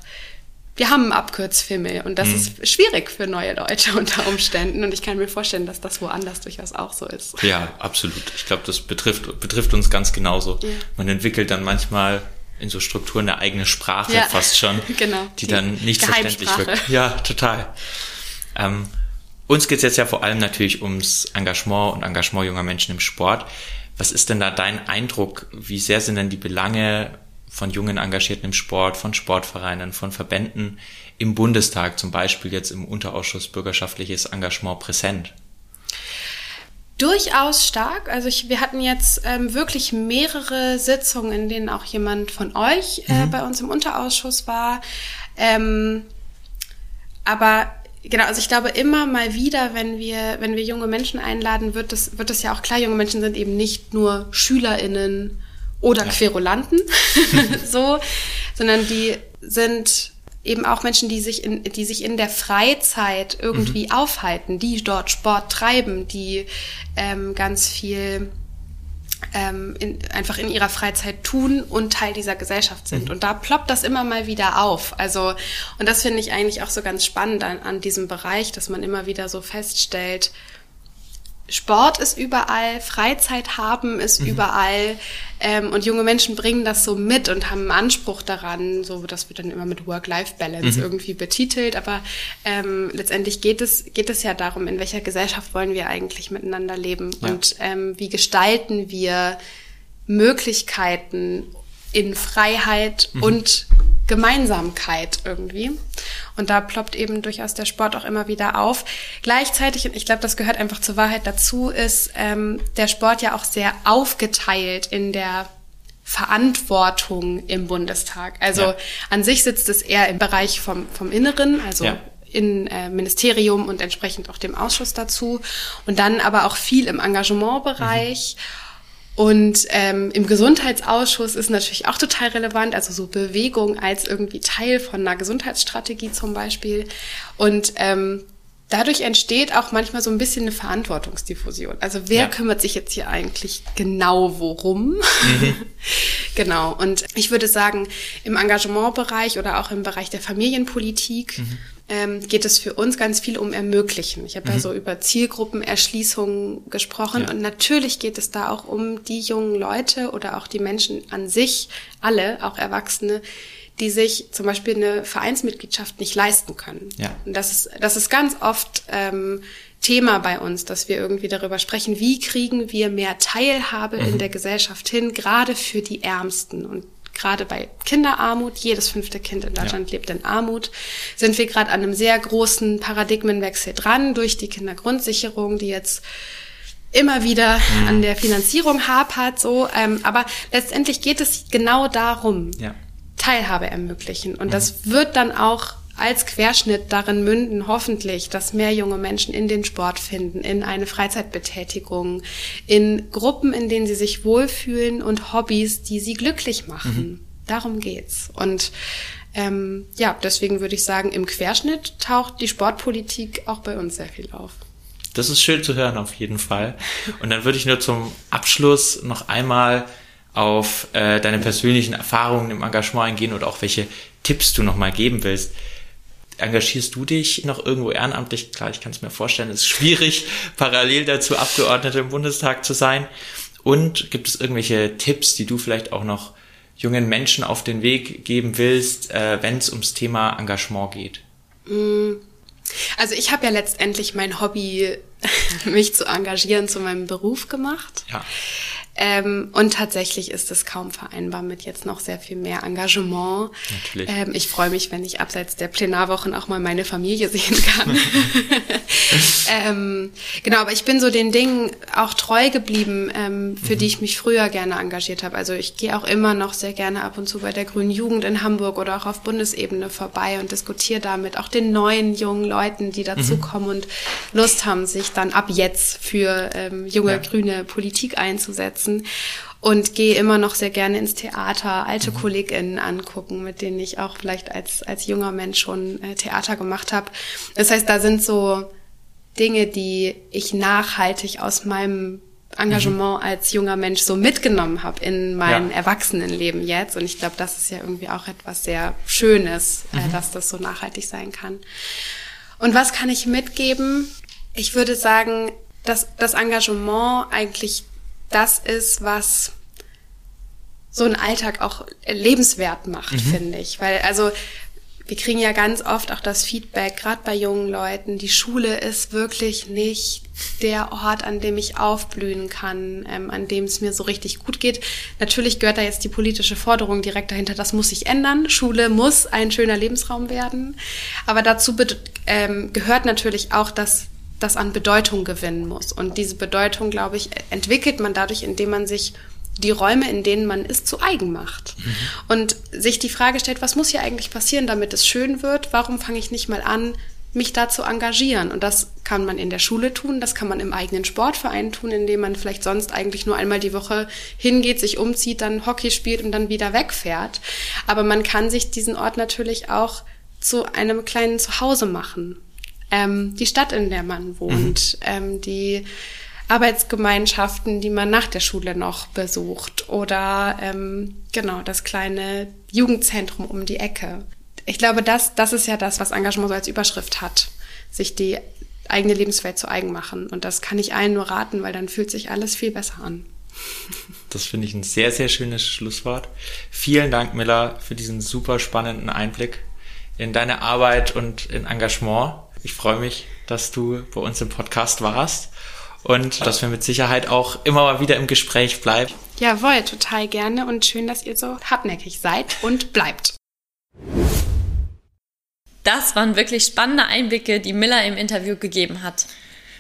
wir haben einen Abkürzfimmel und das mhm. ist schwierig für neue Leute (laughs) unter Umständen und ich kann mir vorstellen, dass das woanders durchaus auch so ist. Ja, absolut. Ich glaube, das betrifft, betrifft uns ganz genauso. Ja. Man entwickelt dann manchmal in so Strukturen eine eigene Sprache ja. fast schon, (laughs) genau. die, die dann nicht verständlich wird. Ja, total. Ähm, uns geht es jetzt ja vor allem natürlich ums Engagement und Engagement junger Menschen im Sport. Was ist denn da dein Eindruck? Wie sehr sind denn die Belange von jungen Engagierten im Sport, von Sportvereinen, von Verbänden im Bundestag, zum Beispiel jetzt im Unterausschuss bürgerschaftliches Engagement präsent? Durchaus stark. Also ich, wir hatten jetzt ähm, wirklich mehrere Sitzungen, in denen auch jemand von euch äh, mhm. bei uns im Unterausschuss war. Ähm, aber genau, also ich glaube immer mal wieder, wenn wir, wenn wir junge Menschen einladen, wird es, wird es ja auch klar, junge Menschen sind eben nicht nur SchülerInnen oder ja. Querulanten, (laughs) (laughs) so, sondern die sind eben auch Menschen, die sich in, die sich in der Freizeit irgendwie mhm. aufhalten, die dort Sport treiben, die ähm, ganz viel ähm, in, einfach in ihrer Freizeit tun und Teil dieser Gesellschaft sind. Mhm. Und da ploppt das immer mal wieder auf. Also, und das finde ich eigentlich auch so ganz spannend an, an diesem Bereich, dass man immer wieder so feststellt, Sport ist überall, Freizeit haben ist mhm. überall ähm, und junge Menschen bringen das so mit und haben einen Anspruch daran, so das wird dann immer mit Work-Life-Balance mhm. irgendwie betitelt, aber ähm, letztendlich geht es, geht es ja darum, in welcher Gesellschaft wollen wir eigentlich miteinander leben ja. und ähm, wie gestalten wir Möglichkeiten in Freiheit mhm. und Gemeinsamkeit irgendwie. Und da ploppt eben durchaus der Sport auch immer wieder auf. Gleichzeitig, und ich glaube, das gehört einfach zur Wahrheit dazu, ist ähm, der Sport ja auch sehr aufgeteilt in der Verantwortung im Bundestag. Also ja. an sich sitzt es eher im Bereich vom, vom Inneren, also ja. in äh, Ministerium und entsprechend auch dem Ausschuss dazu. Und dann aber auch viel im Engagementbereich. Mhm und ähm, im Gesundheitsausschuss ist natürlich auch total relevant, also so Bewegung als irgendwie Teil von einer Gesundheitsstrategie zum Beispiel. Und ähm, dadurch entsteht auch manchmal so ein bisschen eine Verantwortungsdiffusion. Also wer ja. kümmert sich jetzt hier eigentlich genau worum? Mhm. (laughs) genau. Und ich würde sagen, im Engagementbereich oder auch im Bereich der Familienpolitik mhm ähm, geht es für uns ganz viel um Ermöglichen. Ich habe mhm. ja so über Zielgruppenerschließung gesprochen ja. und natürlich geht es da auch um die jungen Leute oder auch die Menschen an sich, alle, auch Erwachsene, die sich zum Beispiel eine Vereinsmitgliedschaft nicht leisten können. Ja. Und das ist, das ist ganz oft ähm, Thema bei uns, dass wir irgendwie darüber sprechen, wie kriegen wir mehr Teilhabe mhm. in der Gesellschaft hin, gerade für die Ärmsten. Und gerade bei Kinderarmut, jedes fünfte Kind in Deutschland ja. lebt in Armut, sind wir gerade an einem sehr großen Paradigmenwechsel dran durch die Kindergrundsicherung, die jetzt immer wieder mhm. an der Finanzierung hapert, so. Ähm, aber letztendlich geht es genau darum, ja. Teilhabe ermöglichen. Und mhm. das wird dann auch als Querschnitt darin münden, hoffentlich, dass mehr junge Menschen in den Sport finden, in eine Freizeitbetätigung, in Gruppen, in denen sie sich wohlfühlen und Hobbys, die sie glücklich machen. darum geht's. Und ähm, ja, deswegen würde ich sagen, im Querschnitt taucht die Sportpolitik auch bei uns sehr viel auf. Das ist schön zu hören auf jeden Fall. Und dann würde ich nur zum Abschluss noch einmal auf äh, deine persönlichen Erfahrungen im Engagement eingehen oder auch welche Tipps du nochmal geben willst. Engagierst du dich noch irgendwo ehrenamtlich? Klar, ich kann es mir vorstellen, es ist schwierig, (laughs) parallel dazu Abgeordnete im Bundestag zu sein. Und gibt es irgendwelche Tipps, die du vielleicht auch noch jungen Menschen auf den Weg geben willst, äh, wenn es ums Thema Engagement geht? Mm. Also ich habe ja letztendlich mein Hobby, (laughs) mich zu engagieren, zu meinem Beruf gemacht. Ja. Ähm, und tatsächlich ist es kaum vereinbar mit jetzt noch sehr viel mehr Engagement. Natürlich. Ähm, ich freue mich, wenn ich abseits der Plenarwochen auch mal meine Familie (laughs) sehen kann. (laughs) ähm, genau, aber ich bin so den Dingen auch treu geblieben, ähm, für mhm. die ich mich früher gerne engagiert habe. Also ich gehe auch immer noch sehr gerne ab und zu bei der Grünen Jugend in Hamburg oder auch auf Bundesebene vorbei und diskutiere da mit auch den neuen jungen Leuten, die dazukommen mhm. und Lust haben, sich dann ab jetzt für ähm, junge ja. grüne Politik einzusetzen sitzen und gehe immer noch sehr gerne ins Theater, alte mhm. KollegInnen angucken, mit denen ich auch vielleicht als, als junger Mensch schon äh, Theater gemacht habe. Das heißt, da sind so Dinge, die ich nachhaltig aus meinem Engagement mhm. als junger Mensch so mitgenommen habe in mein ja. Erwachsenenleben jetzt. Und ich glaube, das ist ja irgendwie auch etwas sehr Schönes, äh, mhm. äh, dass das so nachhaltig sein kann. Und was kann ich mitgeben? Ich würde sagen, dass das Engagement eigentlich das ist, was so einen Alltag auch lebenswert macht, mhm. finde ich. Weil, also, wir kriegen ja ganz oft auch das Feedback, gerade bei jungen Leuten, die Schule ist wirklich nicht der Ort, an dem ich aufblühen kann, ähm, an dem es mir so richtig gut geht. Natürlich gehört da jetzt die politische Forderung direkt dahinter, das muss sich ändern. Schule muss ein schöner Lebensraum werden. Aber dazu ähm, gehört natürlich auch, dass das an Bedeutung gewinnen muss. Und diese Bedeutung, glaube ich, entwickelt man dadurch, indem man sich die Räume, in denen man ist, zu eigen macht. Mhm. Und sich die Frage stellt, was muss hier eigentlich passieren, damit es schön wird? Warum fange ich nicht mal an, mich da zu engagieren? Und das kann man in der Schule tun, das kann man im eigenen Sportverein tun, indem man vielleicht sonst eigentlich nur einmal die Woche hingeht, sich umzieht, dann Hockey spielt und dann wieder wegfährt. Aber man kann sich diesen Ort natürlich auch zu einem kleinen Zuhause machen ähm, die Stadt, in der man wohnt, mhm. ähm, die Arbeitsgemeinschaften, die man nach der Schule noch besucht oder ähm, genau das kleine Jugendzentrum um die Ecke. Ich glaube, das, das ist ja das, was Engagement so als Überschrift hat, sich die eigene Lebenswelt zu eigen machen. Und das kann ich allen nur raten, weil dann fühlt sich alles viel besser an. Das finde ich ein sehr, sehr schönes Schlusswort. Vielen Dank, Miller, für diesen super spannenden Einblick in deine Arbeit und in Engagement. Ich freue mich, dass du bei uns im Podcast warst und dass wir mit Sicherheit auch immer mal wieder im Gespräch bleiben. Jawohl, total gerne und schön, dass ihr so hartnäckig seid und bleibt. Das waren wirklich spannende Einblicke, die Miller im Interview gegeben hat.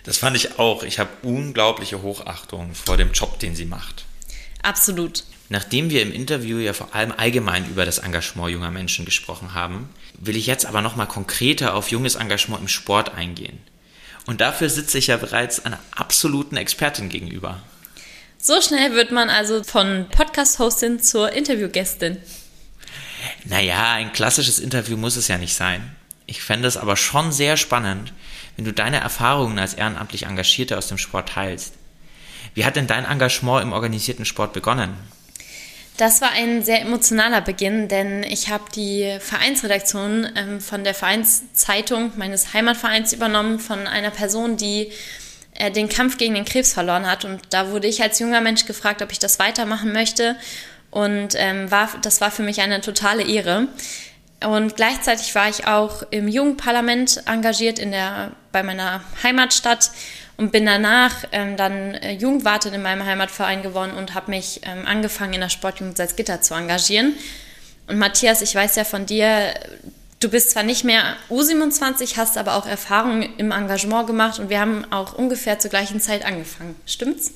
Das fand ich auch. Ich habe unglaubliche Hochachtung vor dem Job, den sie macht. Absolut. Nachdem wir im Interview ja vor allem allgemein über das Engagement junger Menschen gesprochen haben, will ich jetzt aber nochmal konkreter auf junges Engagement im Sport eingehen. Und dafür sitze ich ja bereits einer absoluten Expertin gegenüber. So schnell wird man also von Podcast-Hostin zur Interviewgästin. Naja, ein klassisches Interview muss es ja nicht sein. Ich fände es aber schon sehr spannend, wenn du deine Erfahrungen als ehrenamtlich Engagierte aus dem Sport teilst. Wie hat denn dein Engagement im organisierten Sport begonnen? Das war ein sehr emotionaler Beginn, denn ich habe die Vereinsredaktion ähm, von der Vereinszeitung meines Heimatvereins übernommen von einer Person, die äh, den Kampf gegen den Krebs verloren hat. Und da wurde ich als junger Mensch gefragt, ob ich das weitermachen möchte. Und ähm, war, das war für mich eine totale Ehre. Und gleichzeitig war ich auch im Jugendparlament engagiert in der, bei meiner Heimatstadt und bin danach ähm, dann äh, Jugendwartin in meinem Heimatverein geworden und habe mich ähm, angefangen in der Sportjugend Salzgitter zu engagieren. Und Matthias, ich weiß ja von dir, du bist zwar nicht mehr U27, hast aber auch Erfahrungen im Engagement gemacht und wir haben auch ungefähr zur gleichen Zeit angefangen. Stimmt's?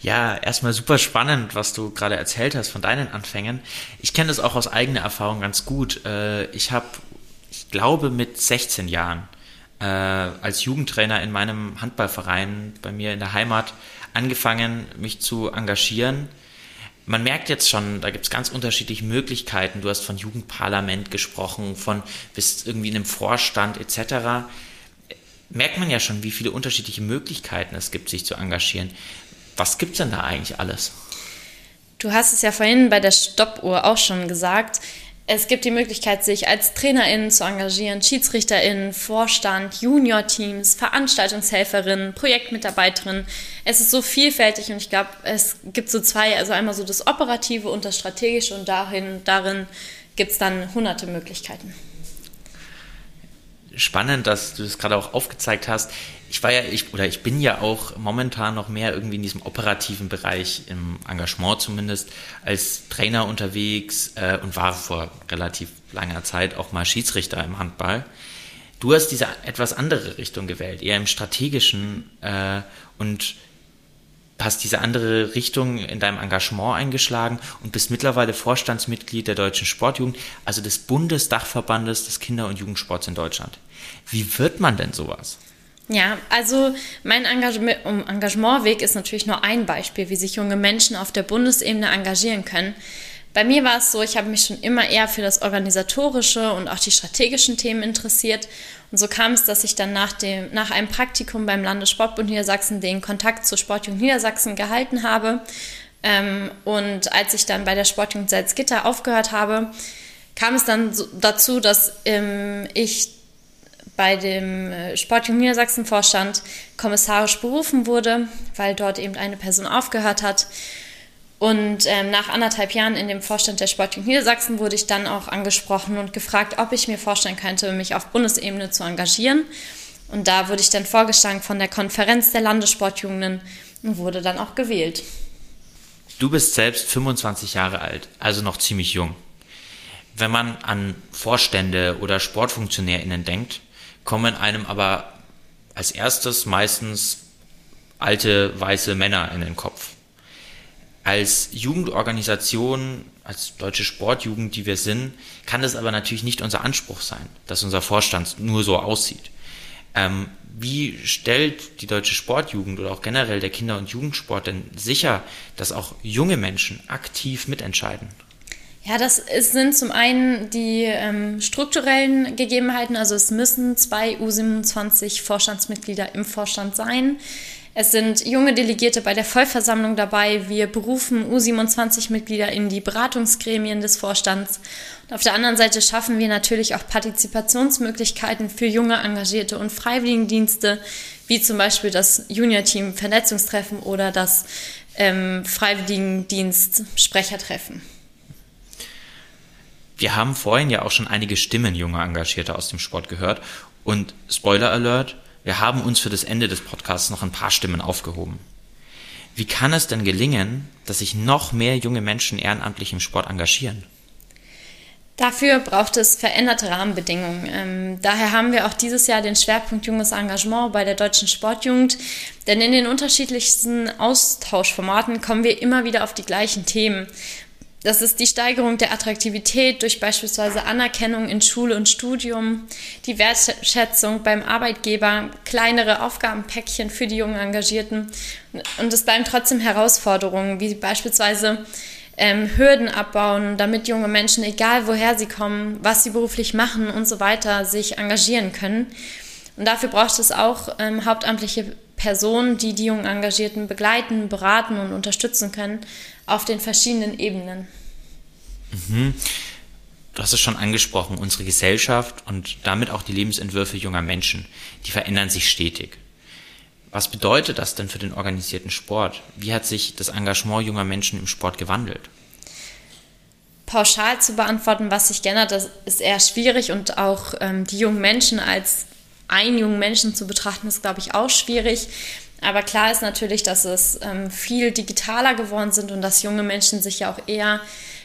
Ja, erstmal super spannend, was du gerade erzählt hast von deinen Anfängen. Ich kenne das auch aus eigener Erfahrung ganz gut. Äh, ich habe, ich glaube, mit 16 Jahren äh, als Jugendtrainer in meinem Handballverein bei mir in der Heimat angefangen, mich zu engagieren. man merkt jetzt schon, da gibt es ganz unterschiedliche Möglichkeiten. Du hast von Jugendparlament gesprochen, von bist irgendwie in einem Vorstand etc. Merkt man ja schon, wie viele unterschiedliche Möglichkeiten es gibt, sich zu engagieren. Was gibt es denn da eigentlich alles? Du hast es ja vorhin bei der Stoppuhr auch schon gesagt. Es gibt die Möglichkeit, sich als TrainerInnen zu engagieren, SchiedsrichterInnen, Vorstand, Junior-Teams, Veranstaltungshelferinnen, Projektmitarbeiterinnen. Es ist so vielfältig und ich glaube, es gibt so zwei, also einmal so das Operative und das Strategische und darin, darin gibt es dann hunderte Möglichkeiten spannend, dass du das gerade auch aufgezeigt hast. Ich war ja, ich, oder ich bin ja auch momentan noch mehr irgendwie in diesem operativen Bereich, im Engagement zumindest, als Trainer unterwegs äh, und war vor relativ langer Zeit auch mal Schiedsrichter im Handball. Du hast diese etwas andere Richtung gewählt, eher im strategischen äh, und hast diese andere Richtung in deinem Engagement eingeschlagen und bist mittlerweile Vorstandsmitglied der Deutschen Sportjugend, also des Bundesdachverbandes des Kinder- und Jugendsports in Deutschland. Wie wird man denn sowas? Ja, also mein Engagementweg ist natürlich nur ein Beispiel, wie sich junge Menschen auf der Bundesebene engagieren können. Bei mir war es so, ich habe mich schon immer eher für das organisatorische und auch die strategischen Themen interessiert. Und so kam es, dass ich dann nach, dem, nach einem Praktikum beim Landessportbund Niedersachsen den Kontakt zur Sportjugend Niedersachsen gehalten habe. Ähm, und als ich dann bei der Sportjugend Salzgitter aufgehört habe, kam es dann dazu, dass ähm, ich bei dem äh, Sportjugend Niedersachsen Vorstand kommissarisch berufen wurde, weil dort eben eine Person aufgehört hat. Und ähm, nach anderthalb Jahren in dem Vorstand der Sportjugend Niedersachsen wurde ich dann auch angesprochen und gefragt, ob ich mir vorstellen könnte, mich auf Bundesebene zu engagieren. Und da wurde ich dann vorgeschlagen von der Konferenz der Landessportjugenden und wurde dann auch gewählt. Du bist selbst 25 Jahre alt, also noch ziemlich jung. Wenn man an Vorstände oder SportfunktionärInnen denkt, kommen einem aber als erstes meistens alte weiße Männer in den Kopf. Als Jugendorganisation, als deutsche Sportjugend, die wir sind, kann das aber natürlich nicht unser Anspruch sein, dass unser Vorstand nur so aussieht. Ähm, wie stellt die deutsche Sportjugend oder auch generell der Kinder- und Jugendsport denn sicher, dass auch junge Menschen aktiv mitentscheiden? Ja, das ist, sind zum einen die ähm, strukturellen Gegebenheiten. Also es müssen zwei U27 Vorstandsmitglieder im Vorstand sein. Es sind junge Delegierte bei der Vollversammlung dabei. Wir berufen U27-Mitglieder in die Beratungsgremien des Vorstands. Und auf der anderen Seite schaffen wir natürlich auch Partizipationsmöglichkeiten für junge Engagierte und Freiwilligendienste, wie zum Beispiel das Junior-Team Vernetzungstreffen oder das ähm, Freiwilligendienst Sprechertreffen. Wir haben vorhin ja auch schon einige Stimmen junger Engagierte aus dem Sport gehört. Und Spoiler Alert, wir haben uns für das Ende des Podcasts noch ein paar Stimmen aufgehoben. Wie kann es denn gelingen, dass sich noch mehr junge Menschen ehrenamtlich im Sport engagieren? Dafür braucht es veränderte Rahmenbedingungen. Ähm, daher haben wir auch dieses Jahr den Schwerpunkt Junges Engagement bei der Deutschen Sportjugend. Denn in den unterschiedlichsten Austauschformaten kommen wir immer wieder auf die gleichen Themen. Das ist die Steigerung der Attraktivität durch beispielsweise Anerkennung in Schule und Studium, die Wertschätzung beim Arbeitgeber, kleinere Aufgabenpäckchen für die jungen Engagierten. Und es bleiben trotzdem Herausforderungen, wie beispielsweise ähm, Hürden abbauen, damit junge Menschen, egal woher sie kommen, was sie beruflich machen und so weiter, sich engagieren können. Und dafür braucht es auch ähm, hauptamtliche Personen, die die jungen Engagierten begleiten, beraten und unterstützen können auf den verschiedenen Ebenen. Mhm. Du hast es schon angesprochen, unsere Gesellschaft und damit auch die Lebensentwürfe junger Menschen, die verändern sich stetig. Was bedeutet das denn für den organisierten Sport? Wie hat sich das Engagement junger Menschen im Sport gewandelt? Pauschal zu beantworten, was sich geändert, das ist eher schwierig und auch ähm, die jungen Menschen als einen jungen Menschen zu betrachten, ist, glaube ich, auch schwierig. Aber klar ist natürlich, dass es ähm, viel digitaler geworden sind und dass junge Menschen sich ja auch eher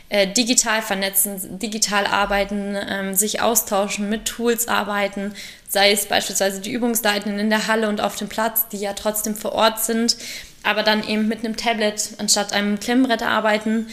äh, digital vernetzen, digital arbeiten, ähm, sich austauschen, mit Tools arbeiten, sei es beispielsweise die Übungsleitenden in der Halle und auf dem Platz, die ja trotzdem vor Ort sind, aber dann eben mit einem Tablet anstatt einem Klemmbrett arbeiten.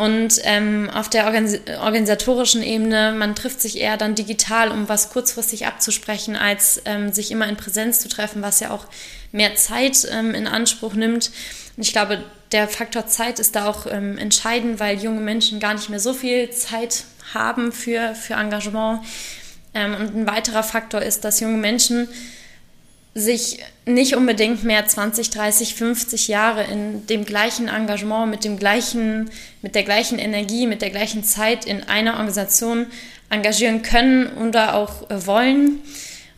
Und ähm, auf der organis organisatorischen Ebene, man trifft sich eher dann digital, um was kurzfristig abzusprechen, als ähm, sich immer in Präsenz zu treffen, was ja auch mehr Zeit ähm, in Anspruch nimmt. Und ich glaube, der Faktor Zeit ist da auch ähm, entscheidend, weil junge Menschen gar nicht mehr so viel Zeit haben für, für Engagement. Ähm, und ein weiterer Faktor ist, dass junge Menschen sich nicht unbedingt mehr 20, 30, 50 Jahre in dem gleichen Engagement, mit dem gleichen, mit der gleichen Energie, mit der gleichen Zeit in einer Organisation engagieren können oder auch äh, wollen.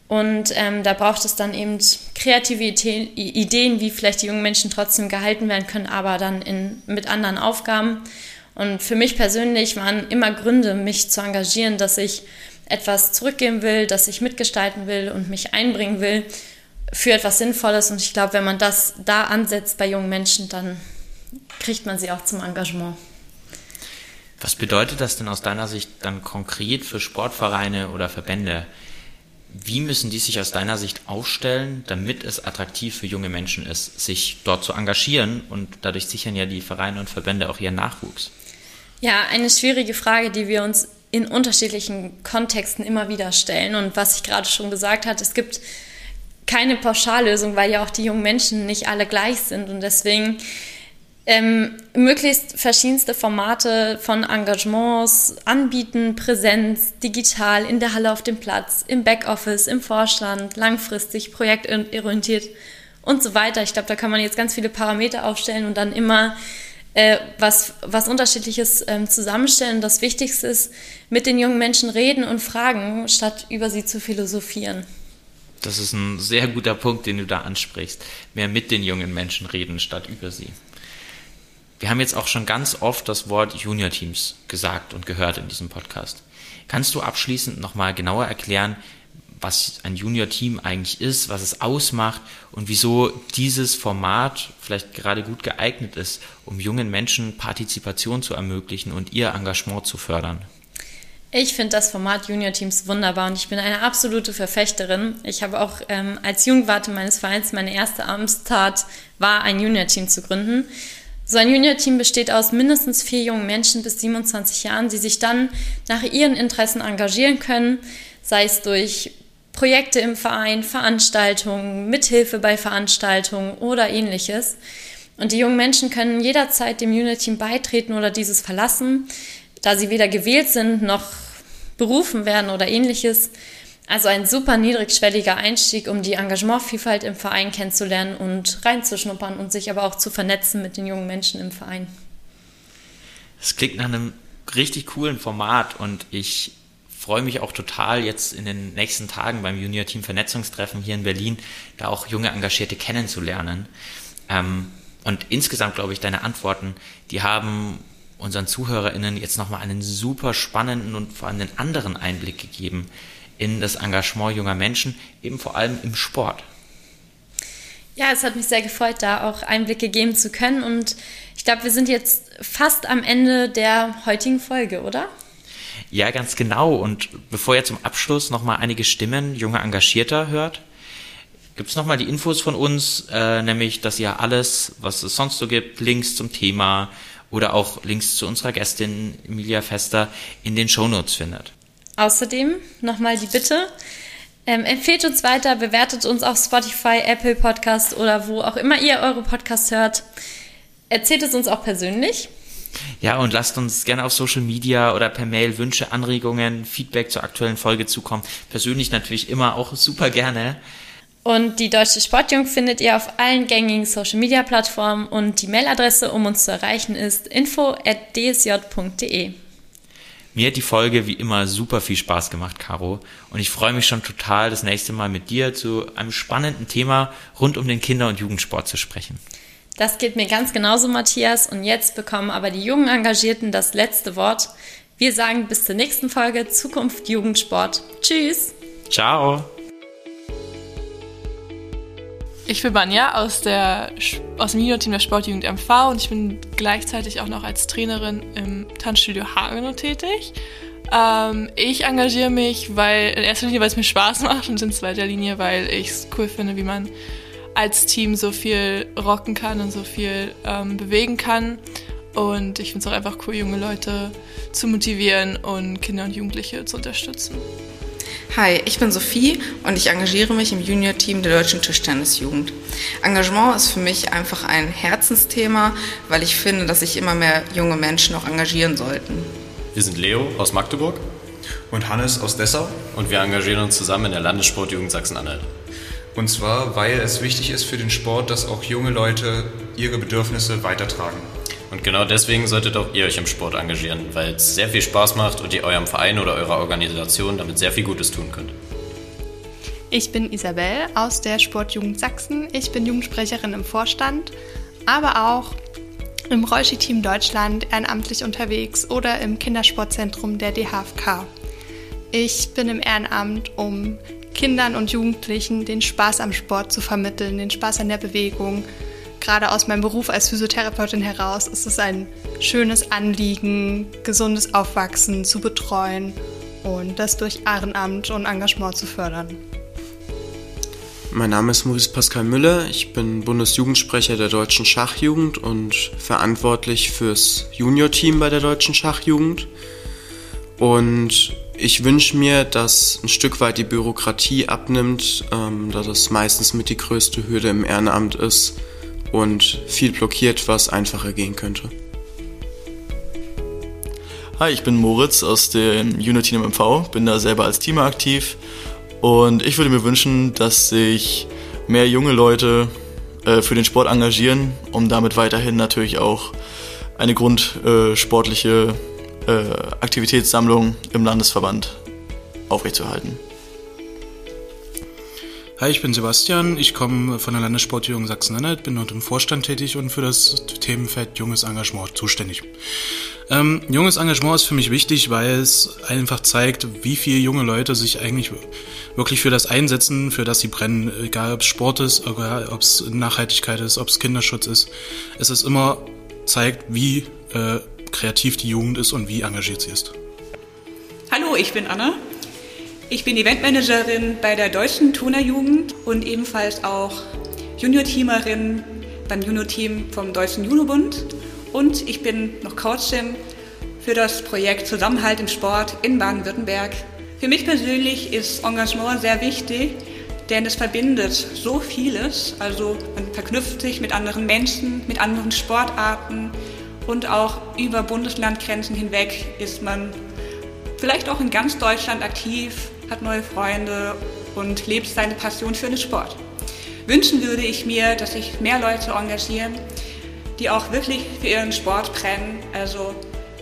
Und ähm, da braucht es dann eben kreative Ideen, wie vielleicht die jungen Menschen trotzdem gehalten werden können, aber dann in, mit anderen Aufgaben. Und für mich persönlich waren immer Gründe, mich zu engagieren, dass ich etwas zurückgeben will, dass ich mitgestalten will und mich einbringen will für etwas Sinnvolles. Und ich glaube, wenn man das da ansetzt bei jungen Menschen, dann kriegt man sie auch zum Engagement. Was bedeutet das denn aus deiner Sicht dann konkret für Sportvereine oder Verbände? Wie müssen die sich aus deiner Sicht aufstellen, damit es attraktiv für junge Menschen ist, sich dort zu engagieren und dadurch sichern ja die Vereine und Verbände auch ihren Nachwuchs? Ja, eine schwierige Frage, die wir uns in unterschiedlichen Kontexten immer wieder stellen. Und was ich gerade schon gesagt habe, es gibt keine Pauschallösung, weil ja auch die jungen Menschen nicht alle gleich sind. Und deswegen ähm, möglichst verschiedenste Formate von Engagements anbieten, Präsenz, digital, in der Halle auf dem Platz, im Backoffice, im Vorstand, langfristig, projektorientiert und so weiter. Ich glaube, da kann man jetzt ganz viele Parameter aufstellen und dann immer äh, was, was Unterschiedliches ähm, zusammenstellen. Das Wichtigste ist, mit den jungen Menschen reden und fragen, statt über sie zu philosophieren. Das ist ein sehr guter Punkt, den du da ansprichst. Mehr mit den jungen Menschen reden, statt über sie. Wir haben jetzt auch schon ganz oft das Wort Junior Teams gesagt und gehört in diesem Podcast. Kannst du abschließend nochmal genauer erklären, was ein Junior Team eigentlich ist, was es ausmacht und wieso dieses Format vielleicht gerade gut geeignet ist, um jungen Menschen Partizipation zu ermöglichen und ihr Engagement zu fördern? Ich finde das Format Junior Teams wunderbar und ich bin eine absolute Verfechterin. Ich habe auch ähm, als Jugendwarte meines Vereins meine erste Amtstat war, ein Junior Team zu gründen. So ein Junior-Team besteht aus mindestens vier jungen Menschen bis 27 Jahren, die sich dann nach ihren Interessen engagieren können, sei es durch Projekte im Verein, Veranstaltungen, Mithilfe bei Veranstaltungen oder ähnliches. Und die jungen Menschen können jederzeit dem Junior-Team beitreten oder dieses verlassen, da sie weder gewählt sind noch berufen werden oder ähnliches. Also ein super niedrigschwelliger Einstieg, um die Engagementvielfalt im Verein kennenzulernen und reinzuschnuppern und sich aber auch zu vernetzen mit den jungen Menschen im Verein. Das klingt nach einem richtig coolen Format und ich freue mich auch total jetzt in den nächsten Tagen beim Junior Team Vernetzungstreffen hier in Berlin, da auch junge Engagierte kennenzulernen. Ähm, und insgesamt glaube ich, deine Antworten, die haben unseren ZuhörerInnen jetzt nochmal einen super spannenden und vor allem einen anderen Einblick gegeben in das Engagement junger Menschen, eben vor allem im Sport. Ja, es hat mich sehr gefreut, da auch Einblicke geben zu können. Und ich glaube, wir sind jetzt fast am Ende der heutigen Folge, oder? Ja, ganz genau. Und bevor ihr zum Abschluss nochmal einige Stimmen junger Engagierter hört, gibt es nochmal die Infos von uns, äh, nämlich, dass ihr alles, was es sonst so gibt, Links zum Thema oder auch Links zu unserer Gästin Emilia Fester in den Shownotes findet. Außerdem nochmal die Bitte, ähm, empfehlt uns weiter, bewertet uns auf Spotify, Apple Podcast oder wo auch immer ihr eure Podcasts hört. Erzählt es uns auch persönlich. Ja, und lasst uns gerne auf Social Media oder per Mail Wünsche, Anregungen, Feedback zur aktuellen Folge zukommen. Persönlich natürlich immer auch super gerne. Und die Deutsche Sportjugend findet ihr auf allen gängigen Social Media Plattformen und die Mailadresse, um uns zu erreichen, ist info.dsj.de. Mir hat die Folge wie immer super viel Spaß gemacht, Caro. Und ich freue mich schon total, das nächste Mal mit dir zu einem spannenden Thema rund um den Kinder- und Jugendsport zu sprechen. Das geht mir ganz genauso, Matthias. Und jetzt bekommen aber die jungen Engagierten das letzte Wort. Wir sagen bis zur nächsten Folge Zukunft Jugendsport. Tschüss. Ciao. Ich bin Banja aus, der, aus dem Junior-Team der Sportjugend MV und ich bin gleichzeitig auch noch als Trainerin im Tanzstudio Hagenow tätig. Ähm, ich engagiere mich, weil in erster Linie, weil es mir Spaß macht und in zweiter Linie, weil ich es cool finde, wie man als Team so viel rocken kann und so viel ähm, bewegen kann. Und ich finde es auch einfach cool, junge Leute zu motivieren und Kinder und Jugendliche zu unterstützen. Hi, ich bin Sophie und ich engagiere mich im Junior-Team der Deutschen Tischtennisjugend. Engagement ist für mich einfach ein Herzensthema, weil ich finde, dass sich immer mehr junge Menschen auch engagieren sollten. Wir sind Leo aus Magdeburg und Hannes aus Dessau und wir engagieren uns zusammen in der Landessportjugend Sachsen-Anhalt. Und zwar, weil es wichtig ist für den Sport, dass auch junge Leute ihre Bedürfnisse weitertragen. Und genau deswegen solltet auch ihr euch im Sport engagieren, weil es sehr viel Spaß macht und ihr eurem Verein oder eurer Organisation damit sehr viel Gutes tun könnt. Ich bin Isabel aus der Sportjugend Sachsen. Ich bin Jugendsprecherin im Vorstand, aber auch im Rollski-Team Deutschland ehrenamtlich unterwegs oder im Kindersportzentrum der DHFK. Ich bin im Ehrenamt, um Kindern und Jugendlichen den Spaß am Sport zu vermitteln, den Spaß an der Bewegung, gerade aus meinem Beruf als Physiotherapeutin heraus ist es ein schönes Anliegen, gesundes Aufwachsen zu betreuen und das durch Ehrenamt und Engagement zu fördern. Mein Name ist Maurice Pascal Müller, ich bin Bundesjugendsprecher der Deutschen Schachjugend und verantwortlich fürs Junior-Team bei der Deutschen Schachjugend. Und ich wünsche mir, dass ein Stück weit die Bürokratie abnimmt, ähm, da das meistens mit die größte Hürde im Ehrenamt ist und viel blockiert, was einfacher gehen könnte. Hi, ich bin Moritz aus dem Unity MV, bin da selber als Teamer aktiv und ich würde mir wünschen, dass sich mehr junge Leute äh, für den Sport engagieren, um damit weiterhin natürlich auch eine grundsportliche äh, äh, Aktivitätssammlung im Landesverband aufrechtzuerhalten. Hi, ich bin Sebastian. Ich komme von der Landessportjugend Sachsen-Anhalt, bin dort im Vorstand tätig und für das Themenfeld junges Engagement zuständig. Ähm, junges Engagement ist für mich wichtig, weil es einfach zeigt, wie viele junge Leute sich eigentlich wirklich für das einsetzen, für das sie brennen. Egal ob es Sport ist, egal ob es Nachhaltigkeit ist, ob es Kinderschutz ist. Es ist immer zeigt, wie äh, kreativ die Jugend ist und wie engagiert sie ist. Hallo, ich bin Anna. Ich bin Eventmanagerin bei der Deutschen Turnerjugend und ebenfalls auch Junior-Teamerin beim Junior-Team vom Deutschen Junobund. Und ich bin noch Coachin für das Projekt Zusammenhalt im Sport in Baden-Württemberg. Für mich persönlich ist Engagement sehr wichtig, denn es verbindet so vieles. Also man verknüpft sich mit anderen Menschen, mit anderen Sportarten und auch über Bundeslandgrenzen hinweg ist man vielleicht auch in ganz Deutschland aktiv hat neue Freunde und lebt seine Passion für den Sport. Wünschen würde ich mir, dass sich mehr Leute engagieren, die auch wirklich für ihren Sport brennen. Also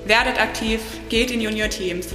werdet aktiv, geht in Junior-Teams.